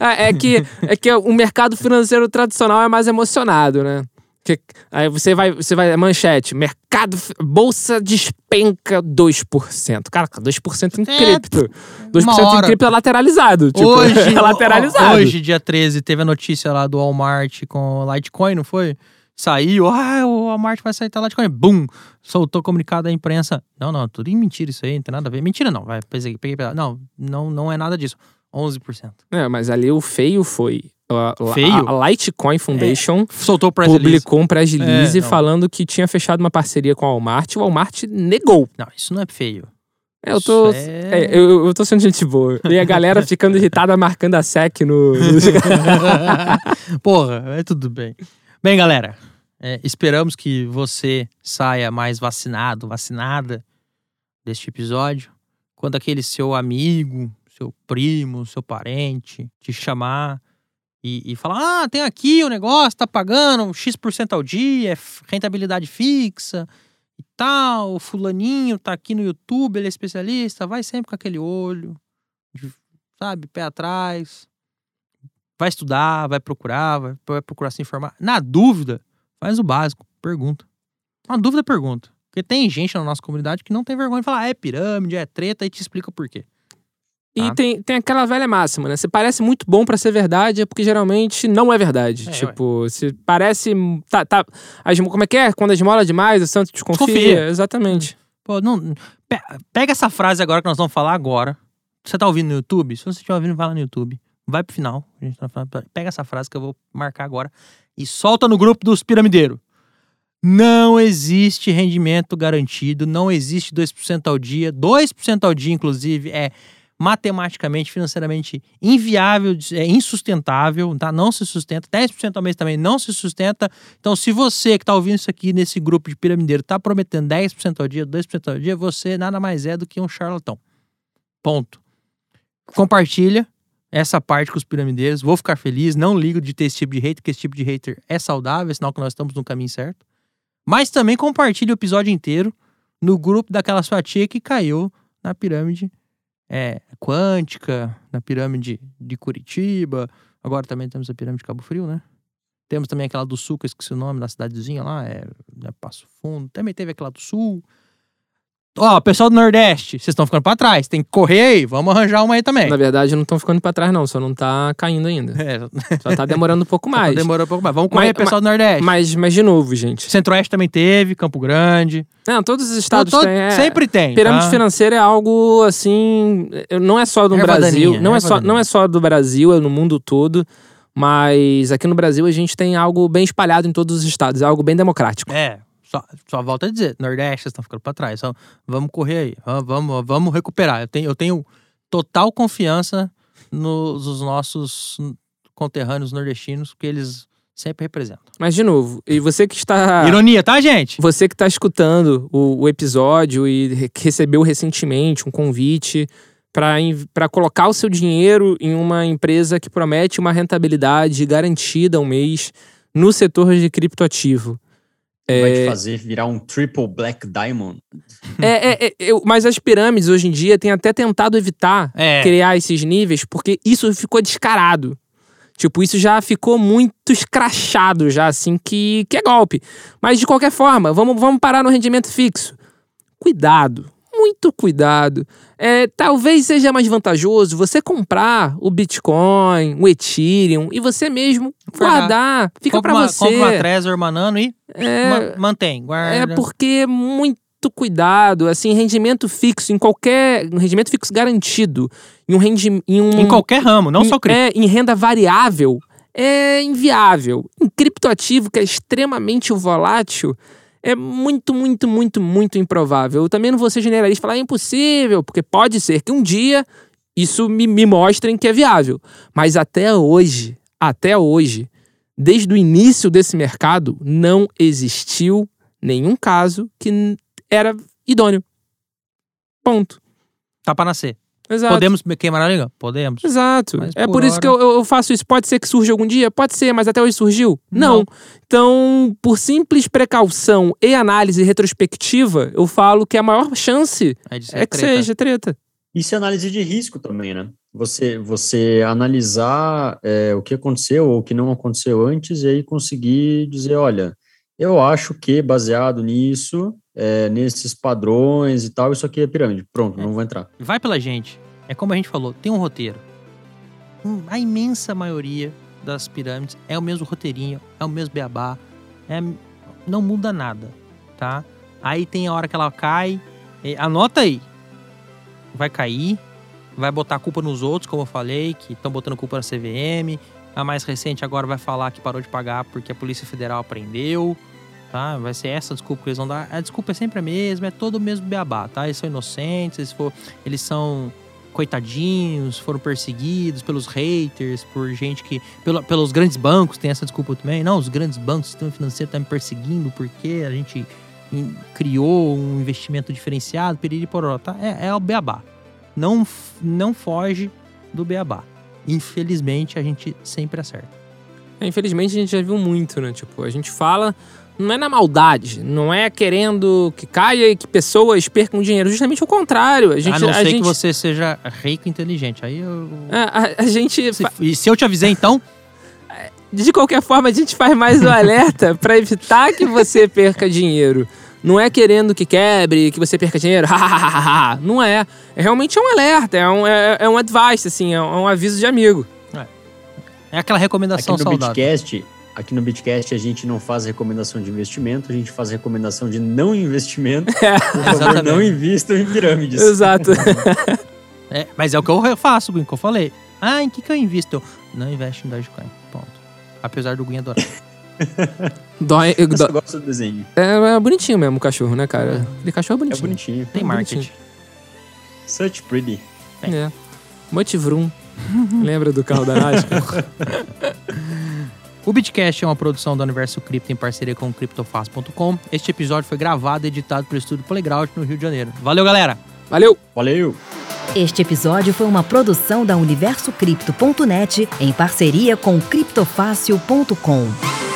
S3: ah, é que, é que o mercado financeiro tradicional é mais emocionado, né? Que, aí você vai, você vai, manchete, mercado, bolsa despenca 2%. Caraca, 2% em
S2: É,
S3: cripto. 2%
S2: uma
S3: em cripto é lateralizado. Tipo,
S2: hoje,
S3: é lateralizado.
S2: hoje, dia 13, teve a notícia lá do Walmart com Litecoin, não foi? Saiu, ah, o Walmart vai sair da Litecoin. Bum! Soltou comunicado à imprensa. Não, não, tudo em mentira isso aí, não tem nada a ver. Mentira não, vai, peguei, peguei. Não, não, não é nada disso. 11%.
S3: É, mas ali o feio foi. A, a-
S2: Feio?
S3: A, Litecoin Foundation
S2: Soltou o press
S3: publicou um press release
S2: É,
S3: falando que tinha fechado uma parceria com a Walmart. O Walmart negou.
S2: Não, isso não é feio.
S3: É, eu tô.
S2: É-
S3: é, eu, eu tô sendo gente boa. E a galera ficando irritada marcando a SEC no. no-
S2: Porra, é tudo bem. Bem, galera, é, esperamos que você saia mais vacinado, vacinada deste episódio. Quando aquele seu amigo, seu primo, seu parente te chamar e, e falar: Ah, tem aqui o negócio, tá pagando X% ao dia, é rentabilidade fixa e tal. O fulaninho tá aqui no YouTube, ele é especialista. Vai sempre com aquele olho. sabe, pé atrás. Vai estudar, vai procurar, vai, vai procurar se informar. Na dúvida, faz o básico, pergunta. Uma dúvida, pergunta. Porque tem gente na nossa comunidade que não tem vergonha de falar, ah, é pirâmide, é treta, e te explica por quê.
S3: E
S2: Tá.
S3: tem, tem aquela velha máxima, né? Se parece muito bom pra ser verdade, é porque geralmente não é verdade.
S2: É,
S3: tipo, se parece. Tá, tá, a esmo- como é que é? Quando a esmola demais, o santo desconfia.
S2: Desconfia.
S3: Exatamente.
S2: Pô, não. pe- Pega essa frase agora que nós vamos falar agora. Você tá ouvindo no YouTube? Se você estiver ouvindo, vai lá no YouTube. Vai pro final. A gente tá falando- Pega essa frase que eu vou marcar agora e solta no grupo dos piramideiros. Não existe rendimento garantido, não existe 2% ao dia. 2% ao dia, inclusive, é matematicamente, financeiramente inviável, é insustentável, tá? Não se sustenta. 10% ao mês também não se sustenta. Então, se você que está ouvindo isso aqui nesse grupo de piramideiro está prometendo 10% ao dia, 2% ao dia, você nada mais é do que um charlatão. Ponto. Compartilha essa parte com os piramideiros. Vou ficar feliz. Não ligo de ter esse tipo de hater, porque esse tipo de hater é saudável, é sinal que nós estamos no caminho certo. Mas também compartilhe o episódio inteiro no grupo daquela sua tia que caiu na pirâmide é, quântica, na pirâmide de Curitiba. Agora também temos a pirâmide de Cabo Frio, né? Temos também aquela do Sul, que eu esqueci o nome da cidadezinha lá, é, é Passo Fundo. Também teve aquela do Sul. Ó, pessoal do Nordeste, vocês estão ficando pra trás. Tem que correr aí, vamos arranjar uma aí também.
S3: Na verdade, não estão ficando pra trás, não. Só não tá caindo ainda.
S2: É,
S3: Só tá demorando um pouco mais.
S2: demorou um pouco mais. Vamos correr,
S3: Mas-
S2: pessoal do Nordeste.
S3: Mas, mas, de novo, gente.
S2: Centro-Oeste também teve, Campo Grande.
S3: Não, todos os estados
S2: Todo-
S3: têm. é,
S2: Sempre tem.
S3: Pirâmide
S2: tá?
S3: financeira é algo assim, é, não é só do
S2: Erva
S3: Brasil, não é
S2: erva
S3: só, não é só do Brasil, é no mundo todo, mas aqui no Brasil a gente tem algo bem espalhado em todos os estados, é algo bem democrático.
S2: É, só, só volta a dizer, Nordeste, vocês estão ficando pra trás. Então, vamos correr aí, vamos, vamos, recuperar. Eu tenho, eu tenho total confiança nos, nos nossos conterrâneos nordestinos, que eles sempre representam.
S3: Mas de novo, e você que está
S2: Ironia, tá, gente?
S3: você que está escutando o, o episódio e recebeu recentemente um convite para colocar o seu dinheiro em uma empresa que promete uma rentabilidade garantida ao mês no setor de criptoativo.
S4: Vai te fazer virar um triple black diamond.
S3: É, é, é, eu- mas as pirâmides hoje em dia têm até tentado evitar
S2: É.
S3: criar esses níveis, porque isso ficou descarado. Tipo, isso já ficou muito escrachado, já assim, que, que é golpe. Mas de qualquer forma, vamos, vamos parar no rendimento fixo. Cuidado, muito cuidado. É, talvez seja mais vantajoso você comprar o Bitcoin, o Ethereum e você mesmo
S2: Guardar.
S3: guardar. Fica
S2: uma,
S3: você.
S2: Compra uma Trezor, uma Nano e
S3: É,
S2: ma- mantém, guarda.
S3: é porque muito cuidado, assim, rendimento fixo em qualquer, um rendimento fixo garantido, em um rendi, em um
S2: Em qualquer ramo, não
S3: em-
S2: só cripto.
S3: é, em renda variável é inviável. Em criptoativo que é extremamente volátil, é muito, muito, muito, muito improvável. Eu também não vou ser generalista e falar é impossível, porque pode ser que um dia isso me, me mostrem que é viável. Mas até hoje, até hoje, desde o início desse mercado, não existiu nenhum caso que era idôneo. Ponto.
S2: Tá pra nascer.
S3: Exato.
S2: Podemos queimar a liga? Podemos.
S3: Exato.
S2: Mas
S3: é
S2: por
S3: por isso que eu, eu faço isso. Pode ser que surja algum dia? Pode ser, mas até hoje surgiu? Não.
S2: Não.
S3: Então, por simples precaução e análise retrospectiva, eu falo que a maior chance
S2: É,
S3: é que seja treta.
S4: Isso é análise de risco também, né? Você, você analisar é, o que aconteceu ou o que não aconteceu antes e aí conseguir dizer, olha, eu acho que baseado nisso, é, nesses padrões e tal, isso aqui é pirâmide. Pronto,
S2: É.
S4: não vou entrar.
S2: Vai pela gente. É como a gente falou, tem um roteiro. Hum, A imensa maioria das pirâmides é o mesmo roteirinho, é o mesmo beabá, é, não muda nada, tá? Aí tem a hora que ela cai, e- anota aí. Vai cair, vai botar a culpa nos outros, como eu falei, que estão botando culpa na CVM. A mais recente agora vai falar que parou de pagar porque a Polícia Federal prendeu, tá? Vai ser essa desculpa que eles vão dar. A desculpa é sempre a mesma, é todo o mesmo beabá, tá? Eles são inocentes, eles, for, eles são coitadinhos, foram perseguidos pelos haters, por gente que. pelo- pelos grandes bancos, tem essa desculpa também. Não, os grandes bancos, o sistema financeiro está me perseguindo porque a gente em- criou um investimento diferenciado, piriri pororó, tá? É, é o beabá. Não, não foge do beabá. Infelizmente, a gente sempre acerta.
S3: É, Infelizmente, a gente já viu muito, né? Tipo, a gente fala não é na maldade, não é querendo que caia e que pessoas percam dinheiro. Justamente o contrário. A gente,
S2: a não ser
S3: gente,
S2: que você seja rico e inteligente. Aí eu.
S3: a, a- a gente
S2: Se- e se eu te avisei, então?
S3: de qualquer forma, a gente faz mais o alerta pra evitar que você perca dinheiro. Não é querendo que quebre, que você perca dinheiro. não é. É realmente um alerta, é um, é, é um advice, assim, é um, é um aviso de amigo.
S2: É aquela
S4: Aqui
S2: recomendação
S4: no
S2: saudável.
S4: Bitcast, aqui no Bitcast a gente não faz recomendação de investimento, a gente faz recomendação de não investimento. Por favor, não invistam em pirâmides.
S3: Exato.
S2: É, mas é o que eu faço, Gui, que eu falei. Ah, em que, que eu invisto? Não investe em Dogecoin. Ponto. Apesar do Gui adorar.
S3: Dói,
S4: Eu
S3: dó-
S4: gosto do desenho.
S3: é, é bonitinho mesmo o cachorro, né, cara? Aquele cachorro é
S4: É
S3: bonitinho.
S4: bonitinho.
S2: Tem marketing.
S4: Such pretty.
S3: É. Much Vroom. Lembra do carro da NASCAR?
S2: O Bitcast é uma produção do Universo Cripto em parceria com o CryptoFast.com. Este episódio foi gravado e editado pelo Estúdio Playground no Rio de Janeiro. Valeu, galera!
S3: Valeu!
S4: Valeu!
S1: Este episódio foi uma produção da UniversoCripto.net em parceria com criptofácil.com.